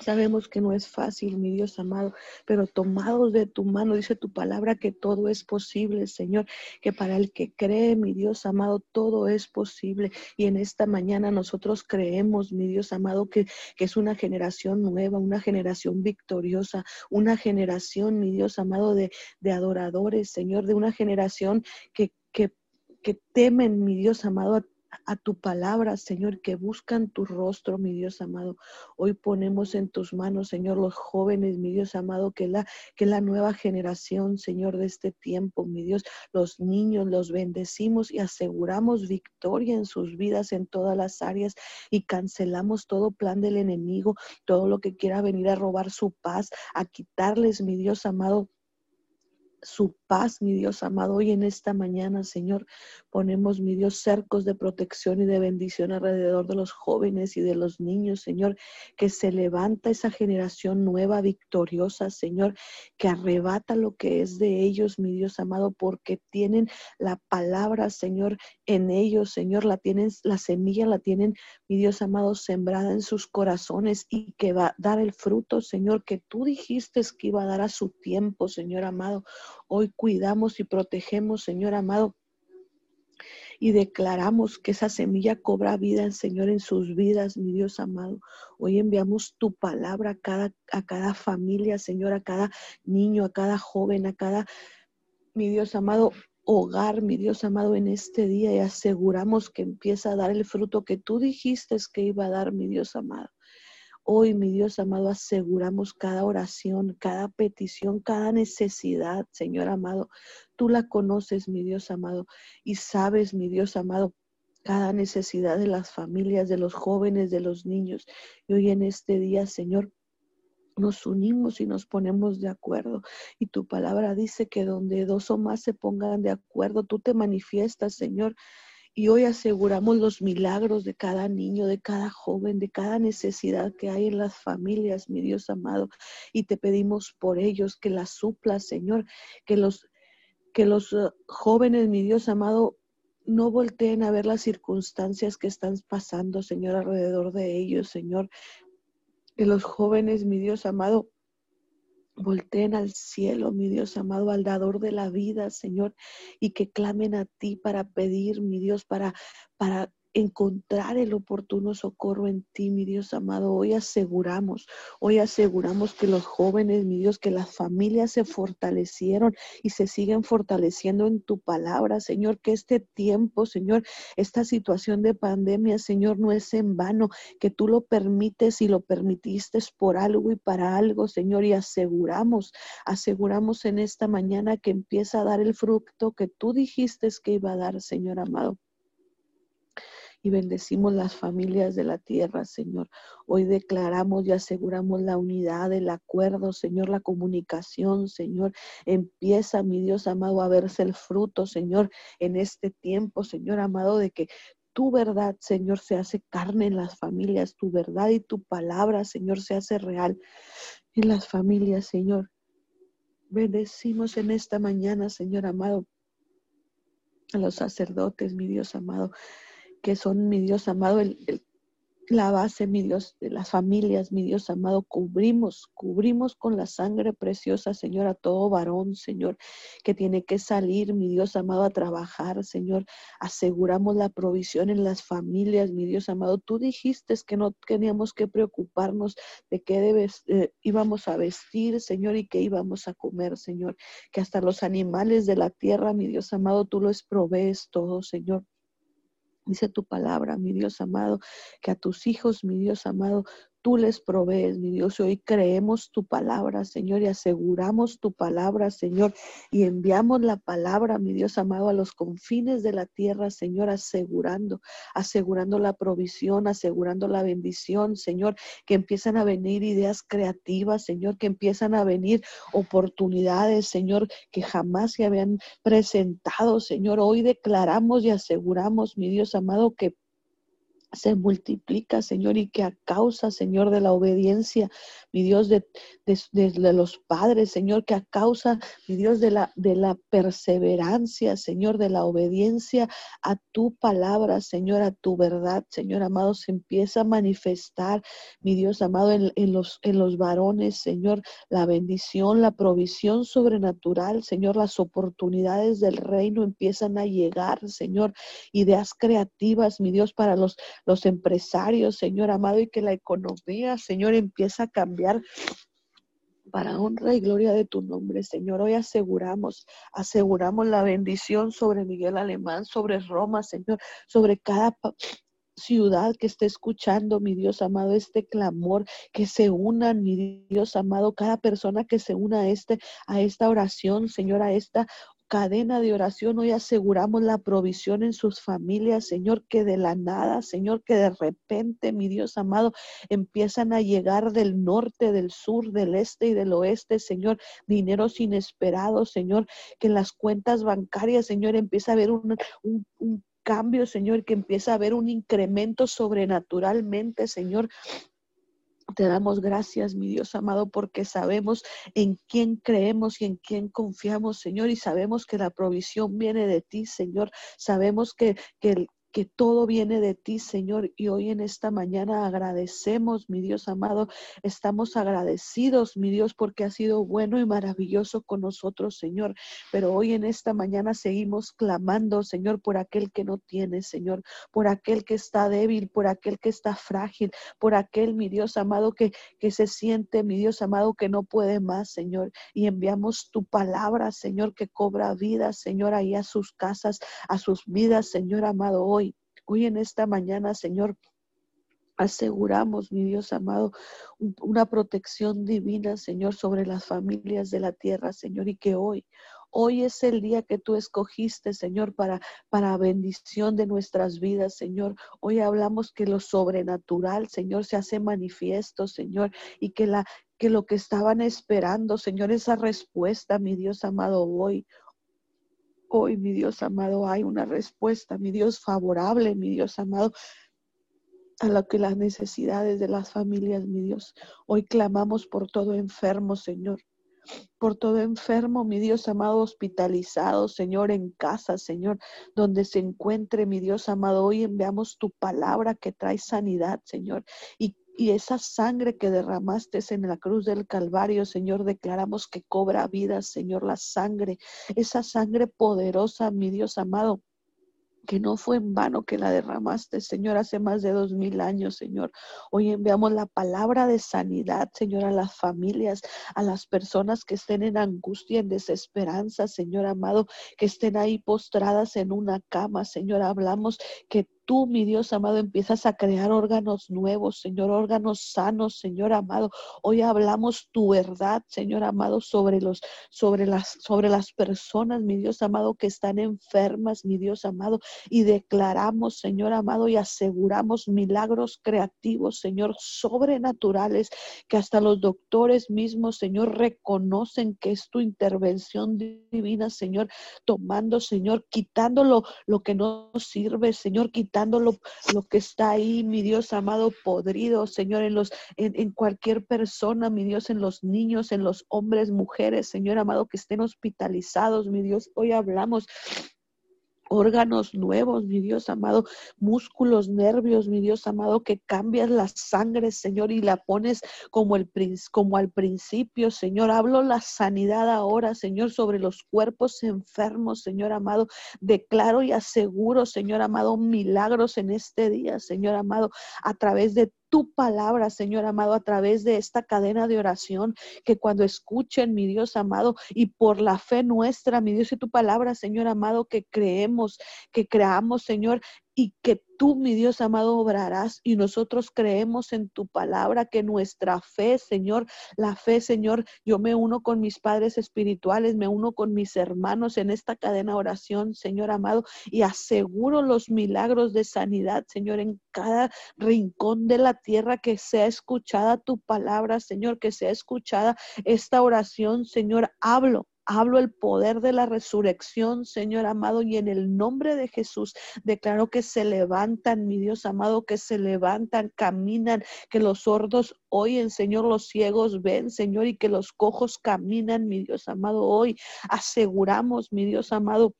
Sabemos que no es fácil, mi Dios amado, pero tomados de tu mano, dice tu palabra que todo es posible, Señor, que para el que cree, mi Dios amado, todo es posible. Y en esta mañana nosotros creemos, mi Dios amado, que, que es una generación nueva, una generación victoriosa, una generación, mi Dios amado, de, de adoradores, Señor, de una generación que, que, que temen, mi Dios amado, a a tu palabra, Señor, que buscan tu rostro, mi Dios amado. Hoy ponemos en tus manos, Señor, los jóvenes, mi Dios amado, que la, que la nueva generación, Señor, de este tiempo, mi Dios, los niños, los bendecimos y aseguramos victoria en sus vidas en todas las áreas y cancelamos todo plan del enemigo, todo lo que quiera venir a robar su paz, a quitarles, mi Dios amado, su paz, mi Dios amado. Hoy en esta mañana, Señor, ponemos, mi Dios, cercos de protección y de bendición alrededor de los jóvenes y de los niños, Señor, que se levanta esa generación nueva, victoriosa, Señor, que arrebata lo que es de ellos, mi Dios amado, porque tienen la palabra, Señor, en ellos, Señor, la tienen, la semilla la tienen, mi Dios amado, sembrada en sus corazones y que va a dar el fruto, Señor, que tú dijiste que iba a dar a su tiempo, Señor amado. Hoy cuidamos y protegemos, Señor amado, y declaramos que esa semilla cobra vida, Señor, en sus vidas, mi Dios amado. Hoy enviamos tu palabra a cada, a cada familia, Señor, a cada niño, a cada joven, a cada, mi Dios amado, hogar, mi Dios amado, en este día y aseguramos que empieza a dar el fruto que tú dijiste que iba a dar, mi Dios amado. Hoy, mi Dios amado, aseguramos cada oración, cada petición, cada necesidad, Señor amado. Tú la conoces, mi Dios amado, y sabes, mi Dios amado, cada necesidad de las familias, de los jóvenes, de los niños. Y hoy en este día, Señor, nos unimos y nos ponemos de acuerdo. Y tu palabra dice que donde dos o más se pongan de acuerdo, tú te manifiestas, Señor. Y hoy aseguramos los milagros de cada niño, de cada joven, de cada necesidad que hay en las familias, mi Dios amado. Y te pedimos por ellos que las suplas, Señor, que los, que los uh, jóvenes, mi Dios amado, no volteen a ver las circunstancias que están pasando, Señor, alrededor de ellos, Señor. Que los jóvenes, mi Dios amado, volteen al cielo, mi Dios amado, al dador de la vida, Señor, y que clamen a ti para pedir, mi Dios, para, para encontrar el oportuno socorro en ti, mi Dios amado. Hoy aseguramos, hoy aseguramos que los jóvenes, mi Dios, que las familias se fortalecieron y se siguen fortaleciendo en tu palabra, Señor, que este tiempo, Señor, esta situación de pandemia, Señor, no es en vano, que tú lo permites y lo permitiste por algo y para algo, Señor, y aseguramos, aseguramos en esta mañana que empieza a dar el fruto que tú dijiste que iba a dar, Señor amado y bendecimos las familias de la tierra, Señor. Hoy declaramos y aseguramos la unidad, el acuerdo, Señor, la comunicación, Señor. Empieza, mi Dios amado, a verse el fruto, Señor, en este tiempo, Señor amado, de que tu verdad, Señor, se hace carne en las familias, tu verdad y tu palabra, Señor, se hace real en las familias, Señor. Bendecimos en esta mañana, Señor amado, a los sacerdotes, mi Dios amado, que son, mi Dios amado, el, la base, mi Dios, de las familias, mi Dios amado, cubrimos, cubrimos con la sangre preciosa, Señor, a todo varón, Señor, que tiene que salir, mi Dios amado, a trabajar, Señor. Aseguramos la provisión en las familias, mi Dios amado. Tú dijiste que no teníamos que preocuparnos de qué debes, eh, íbamos a vestir, Señor, y qué íbamos a comer, Señor. Que hasta los animales de la tierra, mi Dios amado, tú los provees todo, Señor. Dice tu palabra, mi Dios amado, que a tus hijos, mi Dios amado, tú les provees, mi Dios. Hoy creemos tu palabra, Señor, y aseguramos tu palabra, Señor, y enviamos la palabra, mi Dios amado, a los confines de la tierra, Señor, asegurando, asegurando la provisión, asegurando la bendición, Señor, que empiezan a venir ideas creativas, Señor, que empiezan a venir oportunidades, Señor, que jamás se habían presentado, Señor. Hoy declaramos y aseguramos, mi Dios amado, que se multiplica, Señor, y que a causa, Señor, de la obediencia, mi Dios, de, de, los padres, Señor, que a causa, mi Dios, de la, de la perseverancia, Señor, de la obediencia a tu palabra, Señor, a tu verdad, Señor amado, se empieza a manifestar, mi Dios amado, en, en los, en los varones, Señor, la bendición, la provisión sobrenatural, Señor, las oportunidades del reino empiezan a llegar, Señor, ideas creativas, mi Dios, para los los empresarios, Señor amado, y que la economía, Señor, empieza a cambiar para honra y gloria de tu nombre, Señor. Hoy aseguramos, aseguramos la bendición sobre Miguel Alemán, sobre Roma, Señor, sobre cada ciudad que esté escuchando, mi Dios amado, este clamor, que se unan, mi Dios amado, cada persona que se una a este, a esta oración, Señor, a esta cadena de oración. Hoy aseguramos la provisión en sus familias, Señor, que de la nada, Señor, que de repente, mi Dios amado, empiezan a llegar del norte, del sur, del este y del oeste, Señor, dineros inesperados, Señor, que en las cuentas bancarias, Señor, empieza a haber un, un cambio, Señor, que empieza a haber un incremento sobrenaturalmente, Señor, te damos gracias, mi Dios amado, porque sabemos en quién creemos y en quién confiamos, Señor, y sabemos que la provisión viene de ti, Señor. Sabemos que, que, que todo viene de ti, Señor. Y hoy en esta mañana agradecemos, mi Dios amado, estamos agradecidos, mi Dios, porque ha sido bueno y maravilloso con nosotros, Señor. Pero hoy en esta mañana seguimos clamando, Señor, por aquel que no tiene, Señor, por aquel que está débil, por aquel que está frágil, por aquel, mi Dios amado, que, que se siente, mi Dios amado, que no puede más, Señor. Y enviamos tu palabra, Señor, que cobra vida, Señor, ahí a sus casas, a sus vidas, Señor amado, hoy. Hoy en esta mañana, Señor, aseguramos, mi Dios amado, una protección divina, Señor, sobre las familias de la tierra, Señor, y que hoy, hoy es el día que tú escogiste, Señor, para, para bendición de nuestras vidas, Señor. Hoy hablamos que lo sobrenatural, Señor, se hace manifiesto, Señor, y que la que lo que estaban esperando, Señor, esa respuesta, mi Dios amado, hoy, Hoy, mi Dios amado, hay una respuesta, mi Dios favorable, mi Dios amado, a lo que las necesidades de las familias, mi Dios. Hoy clamamos por todo enfermo, Señor. Por todo enfermo, mi Dios amado, hospitalizado, Señor, en casa, Señor, donde se encuentre, mi Dios amado. Hoy enviamos tu palabra que trae sanidad, Señor, y y esa sangre que derramaste en la cruz del Calvario, Señor, declaramos que cobra vida, Señor, la sangre, esa sangre poderosa, mi Dios amado, que no fue en vano que la derramaste, Señor, hace más de dos mil años, Señor. Hoy enviamos la palabra de sanidad, Señor, a las familias, a las personas que estén en angustia, en desesperanza, Señor amado, que estén ahí postradas en una cama, Señor. Hablamos que tú, mi Dios amado, empiezas a crear órganos nuevos, Señor, órganos sanos, Señor amado. Hoy hablamos tu verdad, Señor amado, sobre los, sobre las, sobre las personas, mi Dios amado, que están enfermas, mi Dios amado, y declaramos, Señor amado, y aseguramos milagros creativos, Señor, sobrenaturales, que hasta los doctores mismos, Señor, reconocen que es tu intervención divina, Señor, tomando, Señor, quitándolo lo que no sirve, Señor, quitando lo, que está ahí, mi Dios amado, podrido, Señor, en los, en, en cualquier persona, mi Dios, en los niños, en los hombres, mujeres, Señor amado, que estén hospitalizados, mi Dios. Hoy hablamos órganos nuevos, mi Dios amado, músculos, nervios, mi Dios amado, que cambias la sangre, Señor, y la pones como, el, como al principio, Señor. Hablo la sanidad ahora, Señor, sobre los cuerpos enfermos, Señor amado. Declaro y aseguro, Señor amado, milagros en este día, Señor amado, a través de tu palabra, Señor amado, a través de esta cadena de oración, que cuando escuchen, mi Dios amado, y por la fe nuestra, mi Dios y tu palabra, Señor amado, que creemos, que creamos, Señor, y que tú, mi Dios amado, obrarás y nosotros creemos en tu palabra, que nuestra fe, Señor, la fe, Señor, yo me uno con mis padres espirituales, me uno con mis hermanos en esta cadena oración, Señor amado, y aseguro los milagros de sanidad, Señor, en cada rincón de la tierra que sea escuchada tu palabra, Señor, que sea escuchada esta oración, Señor, hablo Hablo el poder de la resurrección, Señor amado, y en el nombre de Jesús declaro que se levantan, mi Dios amado, que se levantan, caminan, que los sordos oyen, Señor, los ciegos ven, Señor, y que los cojos caminan, mi Dios amado. Hoy aseguramos, mi Dios amado,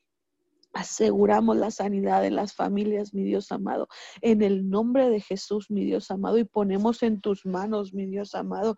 Aseguramos la sanidad de las familias, mi Dios amado, en el nombre de Jesús, mi Dios amado, y ponemos en tus manos, mi Dios amado,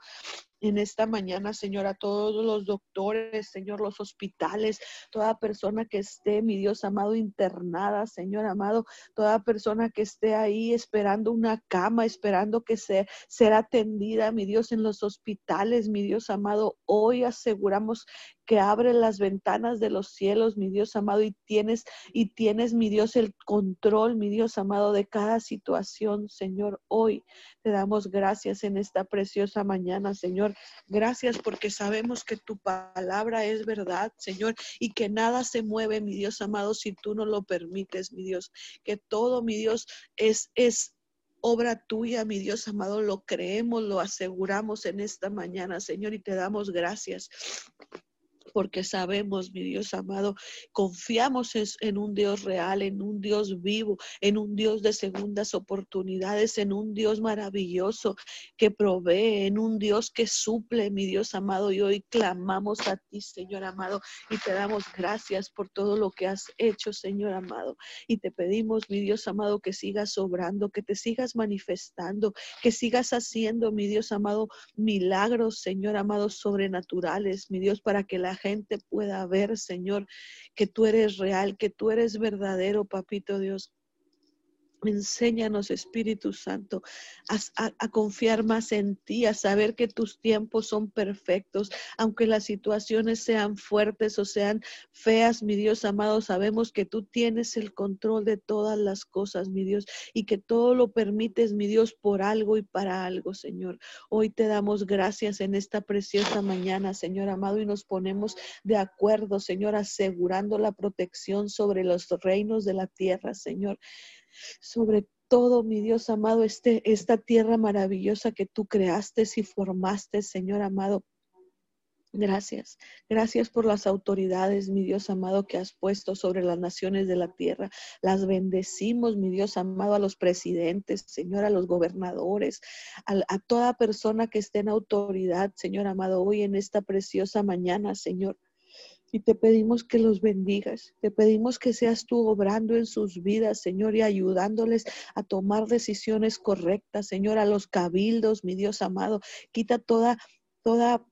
en esta mañana, Señor, a todos los doctores, Señor, los hospitales, toda persona que esté, mi Dios amado, internada, Señor amado, toda persona que esté ahí esperando una cama, esperando que sea, será atendida, mi Dios, en los hospitales, mi Dios amado, hoy aseguramos que abre las ventanas de los cielos, mi Dios amado, y tienes, y tienes, mi Dios, el control, mi Dios amado, de cada situación, Señor. Hoy te damos gracias en esta preciosa mañana, Señor. Gracias porque sabemos que tu palabra es verdad, Señor, y que nada se mueve, mi Dios amado, si tú no lo permites, mi Dios. Que todo, mi Dios, es, es obra tuya, mi Dios amado, lo creemos, lo aseguramos en esta mañana, Señor, y te damos gracias porque sabemos, mi Dios amado, confiamos en un Dios real, en un Dios vivo, en un Dios de segundas oportunidades, en un Dios maravilloso que provee, en un Dios que suple, mi Dios amado. Y hoy clamamos a ti, Señor amado, y te damos gracias por todo lo que has hecho, Señor amado. Y te pedimos, mi Dios amado, que sigas obrando, que te sigas manifestando, que sigas haciendo, mi Dios amado, milagros, Señor amado, sobrenaturales, mi Dios, para que la gente pueda ver, Señor, que tú eres real, que tú eres verdadero, papito Dios. Enséñanos, Espíritu Santo, a, confiar más en ti, a saber que tus tiempos son perfectos, aunque las situaciones sean fuertes o sean feas, mi Dios amado, sabemos que tú tienes el control de todas las cosas, mi Dios, y que todo lo permites, mi Dios, por algo y para algo, Señor. Hoy te damos gracias en esta preciosa mañana, Señor amado, y nos ponemos de acuerdo, Señor, asegurando la protección sobre los reinos de la tierra, Señor sobre todo, mi Dios amado, este, esta tierra maravillosa que tú creaste y formaste, Señor amado. Gracias. Gracias por las autoridades, mi Dios amado, que has puesto sobre las naciones de la tierra. Las bendecimos, mi Dios amado, a los presidentes, Señor, a los gobernadores, a, toda persona que esté en autoridad, Señor amado, hoy en esta preciosa mañana, Señor. Y te pedimos que los bendigas. Te pedimos que seas tú obrando en sus vidas, Señor, y ayudándoles a tomar decisiones correctas, Señor, a los cabildos, mi Dios amado. Quita toda, toda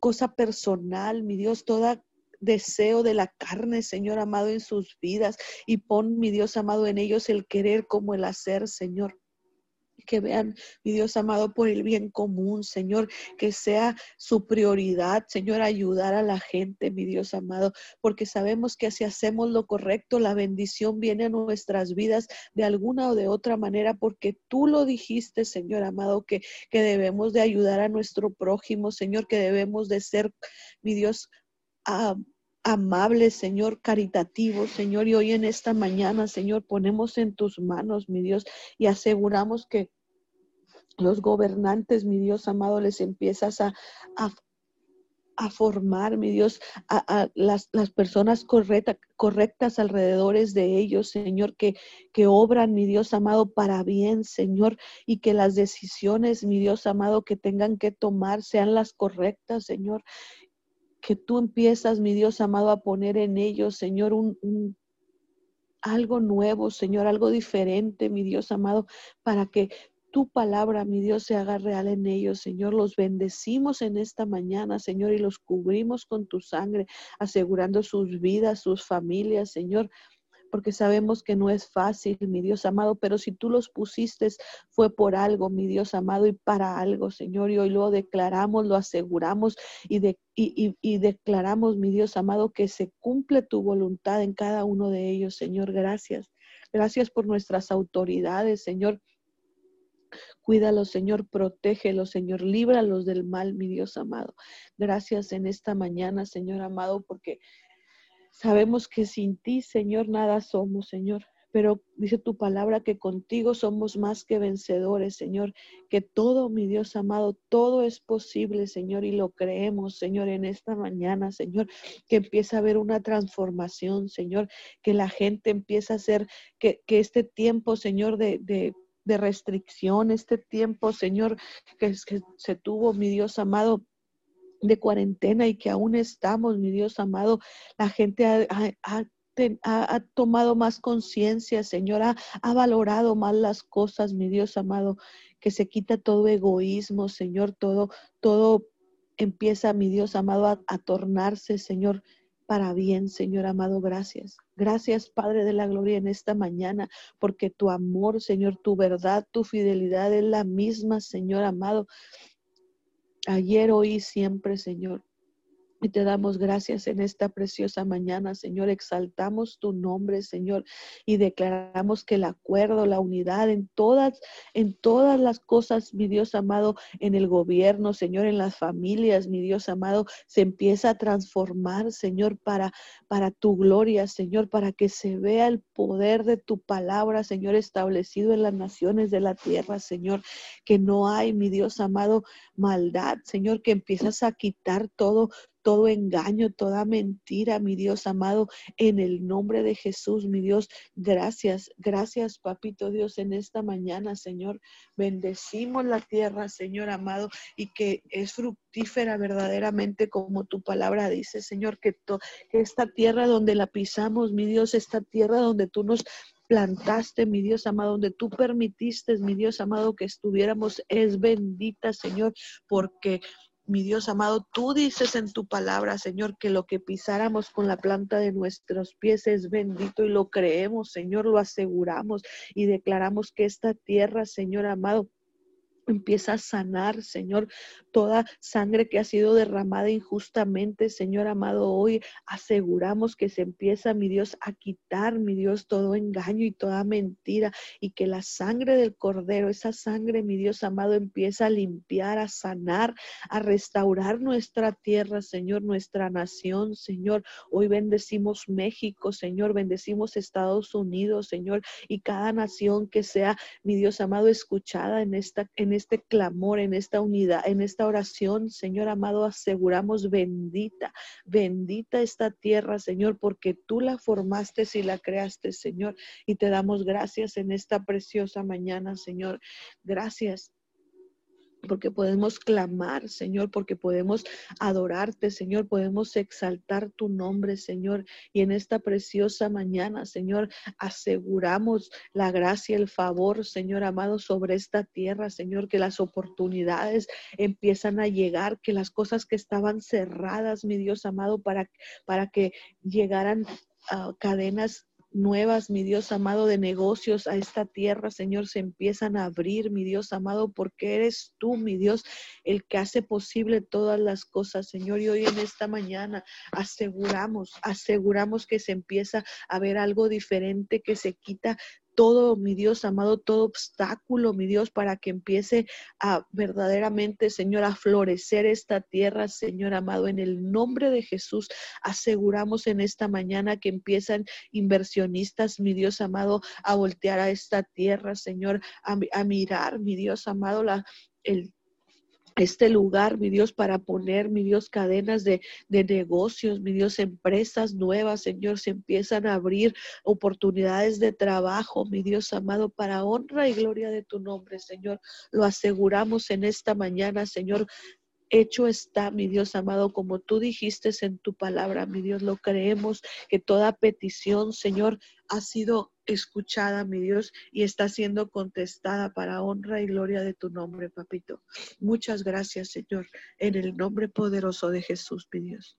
cosa personal, mi Dios, toda deseo de la carne, Señor amado, en sus vidas y pon, mi Dios amado, en ellos el querer como el hacer, Señor que vean, mi Dios amado, por el bien común, Señor, que sea su prioridad, Señor, ayudar a la gente, mi Dios amado, porque sabemos que si hacemos lo correcto, la bendición viene a nuestras vidas de alguna o de otra manera, porque tú lo dijiste, Señor amado, que, que debemos de ayudar a nuestro prójimo, Señor, que debemos de ser, mi Dios, amables, Señor, caritativos, Señor, y hoy en esta mañana, Señor, ponemos en tus manos, mi Dios, y aseguramos que los gobernantes, mi Dios amado, les empiezas a, a, formar, mi Dios, a, las, las, personas correctas alrededores de ellos, Señor, que, que obran, mi Dios amado, para bien, Señor, y que las decisiones, mi Dios amado, que tengan que tomar sean las correctas, Señor que tú empiezas, mi Dios amado, a poner en ellos, Señor, un, algo nuevo, Señor, algo diferente, mi Dios amado, para que tu palabra, mi Dios, se haga real en ellos, Señor. Los bendecimos en esta mañana, Señor, y los cubrimos con tu sangre, asegurando sus vidas, sus familias, Señor porque sabemos que no es fácil, mi Dios amado, pero si tú los pusiste fue por algo, mi Dios amado, y para algo, Señor, y hoy lo declaramos, lo aseguramos y, y, y declaramos, mi Dios amado, que se cumple tu voluntad en cada uno de ellos, Señor, gracias. Gracias por nuestras autoridades, Señor. Cuídalos, Señor, protégelos, Señor, líbralos del mal, mi Dios amado. Gracias en esta mañana, Señor amado, porque Sabemos que sin ti, Señor, nada somos, Señor. Pero dice tu palabra que contigo somos más que vencedores, Señor. Que todo, mi Dios amado, todo es posible, Señor, y lo creemos, Señor, en esta mañana, Señor. Que empieza a haber una transformación, Señor. Que la gente empieza a ser, que, que este tiempo, Señor, de, de de restricción, este tiempo, Señor, que, que, se tuvo, mi Dios amado, de cuarentena y que aún estamos, mi Dios amado, la gente ha, tomado más conciencia, Señor, ha, valorado más las cosas, mi Dios amado, que se quita todo egoísmo, Señor, todo, todo empieza, mi Dios amado, a, a tornarse, Señor, para bien, Señor amado, gracias. Gracias, Padre de la Gloria, en esta mañana, porque tu amor, Señor, tu verdad, tu fidelidad es la misma, Señor amado ayer, hoy siempre, Señor. Y te damos gracias en esta preciosa mañana, Señor. Exaltamos tu nombre, Señor, y declaramos que el acuerdo, la unidad en todas, en todas las cosas, mi Dios amado, en el gobierno, Señor, en las familias, mi Dios amado, se empieza a transformar, Señor, para, para tu gloria, Señor, para que se vea el poder de tu palabra, Señor, establecido en las naciones de la tierra, Señor, que no hay, mi Dios amado, maldad, Señor, que empiezas a quitar todo todo engaño, toda mentira, mi Dios amado, en el nombre de Jesús, mi Dios. Gracias, gracias, papito Dios, en esta mañana, Señor. Bendecimos la tierra, Señor amado, y que es fructífera verdaderamente como tu palabra dice, Señor, que, esta tierra donde la pisamos, mi Dios, esta tierra donde tú nos plantaste, mi Dios amado, donde tú permitiste, mi Dios amado, que estuviéramos, es bendita, Señor, porque mi Dios amado, tú dices en tu palabra, Señor, que lo que pisáramos con la planta de nuestros pies es bendito y lo creemos, Señor, lo aseguramos y declaramos que esta tierra, Señor amado, Empieza a sanar, Señor, toda sangre que ha sido derramada injustamente, Señor amado. Hoy aseguramos que se empieza, mi Dios, a quitar, mi Dios, todo engaño y toda mentira y que la sangre del Cordero, esa sangre, mi Dios amado, empieza a limpiar, a sanar, a restaurar nuestra tierra, Señor, nuestra nación, Señor. Hoy bendecimos México, Señor, bendecimos Estados Unidos, Señor, y cada nación que sea, mi Dios amado, escuchada en esta en este clamor, en esta unidad, en esta oración, Señor amado, aseguramos bendita, bendita esta tierra, Señor, porque tú la formaste y la creaste, Señor, y te damos gracias en esta preciosa mañana, Señor. Gracias porque podemos clamar, Señor, porque podemos adorarte, Señor, podemos exaltar tu nombre, Señor. Y en esta preciosa mañana, Señor, aseguramos la gracia, el favor, Señor amado, sobre esta tierra, Señor, que las oportunidades empiezan a llegar, que las cosas que estaban cerradas, mi Dios amado, para, para que llegaran ah, cadenas nuevas, mi Dios amado, de negocios a esta tierra, Señor, se empiezan a abrir, mi Dios amado, porque eres tú, mi Dios, el que hace posible todas las cosas, Señor. Y hoy en esta mañana aseguramos, aseguramos que se empieza a ver algo diferente, que se quita todo, mi Dios amado, todo obstáculo, mi Dios, para que empiece a verdaderamente, Señor, a florecer esta tierra, Señor amado, en el nombre de Jesús. Aseguramos en esta mañana que empiezan inversionistas, mi Dios amado, a voltear a esta tierra, Señor, a, mirar, mi Dios amado, la, el este lugar, mi Dios, para poner, mi Dios, cadenas de, de, negocios, mi Dios, empresas nuevas, Señor, se empiezan a abrir oportunidades de trabajo, mi Dios amado, para honra y gloria de tu nombre, Señor. Lo aseguramos en esta mañana, Señor. Hecho está, mi Dios amado, como tú dijiste en tu palabra, mi Dios, lo creemos, que toda petición, Señor, ha sido escuchada, mi Dios, y está siendo contestada para honra y gloria de tu nombre, papito. Muchas gracias, Señor, en el nombre poderoso de Jesús, mi Dios.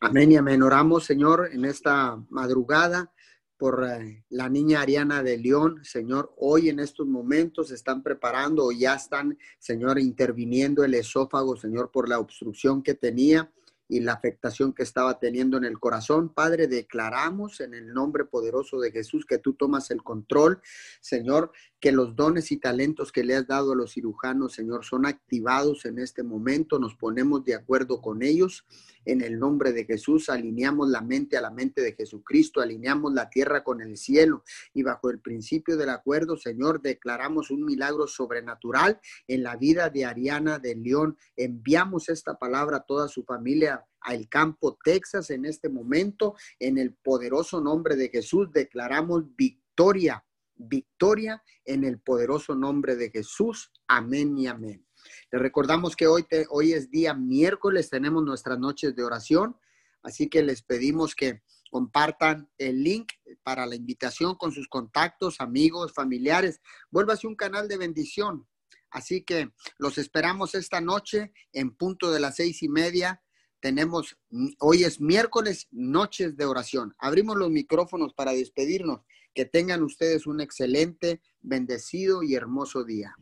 Amén y amén. Oramos, Señor, en esta madrugada por eh, la niña Ariana de León, Señor. Hoy en estos momentos están preparando o ya están, Señor, interviniendo el esófago, Señor, por la obstrucción que tenía y la afectación que estaba teniendo en el corazón. Padre, declaramos en el nombre poderoso de Jesús que tú tomas el control, Señor, que los dones y talentos que le has dado a los cirujanos, Señor, son activados en este momento. Nos ponemos de acuerdo con ellos. En el nombre de Jesús alineamos la mente a la mente de Jesucristo, alineamos la tierra con el cielo y bajo el principio del acuerdo, Señor, declaramos un milagro sobrenatural en la vida de Ariana de León. Enviamos esta palabra a toda su familia al campo Texas en este momento. En el poderoso nombre de Jesús declaramos victoria, victoria en el poderoso nombre de Jesús. Amén y amén. Les recordamos que hoy, hoy es día miércoles, tenemos nuestras noches de oración, así que les pedimos que compartan el link para la invitación con sus contactos, amigos, familiares. Vuélvase un canal de bendición. Así que los esperamos esta noche en punto de las seis y media. Tenemos, hoy es miércoles, noches de oración. Abrimos los micrófonos para despedirnos. Que tengan ustedes un excelente, bendecido y hermoso día.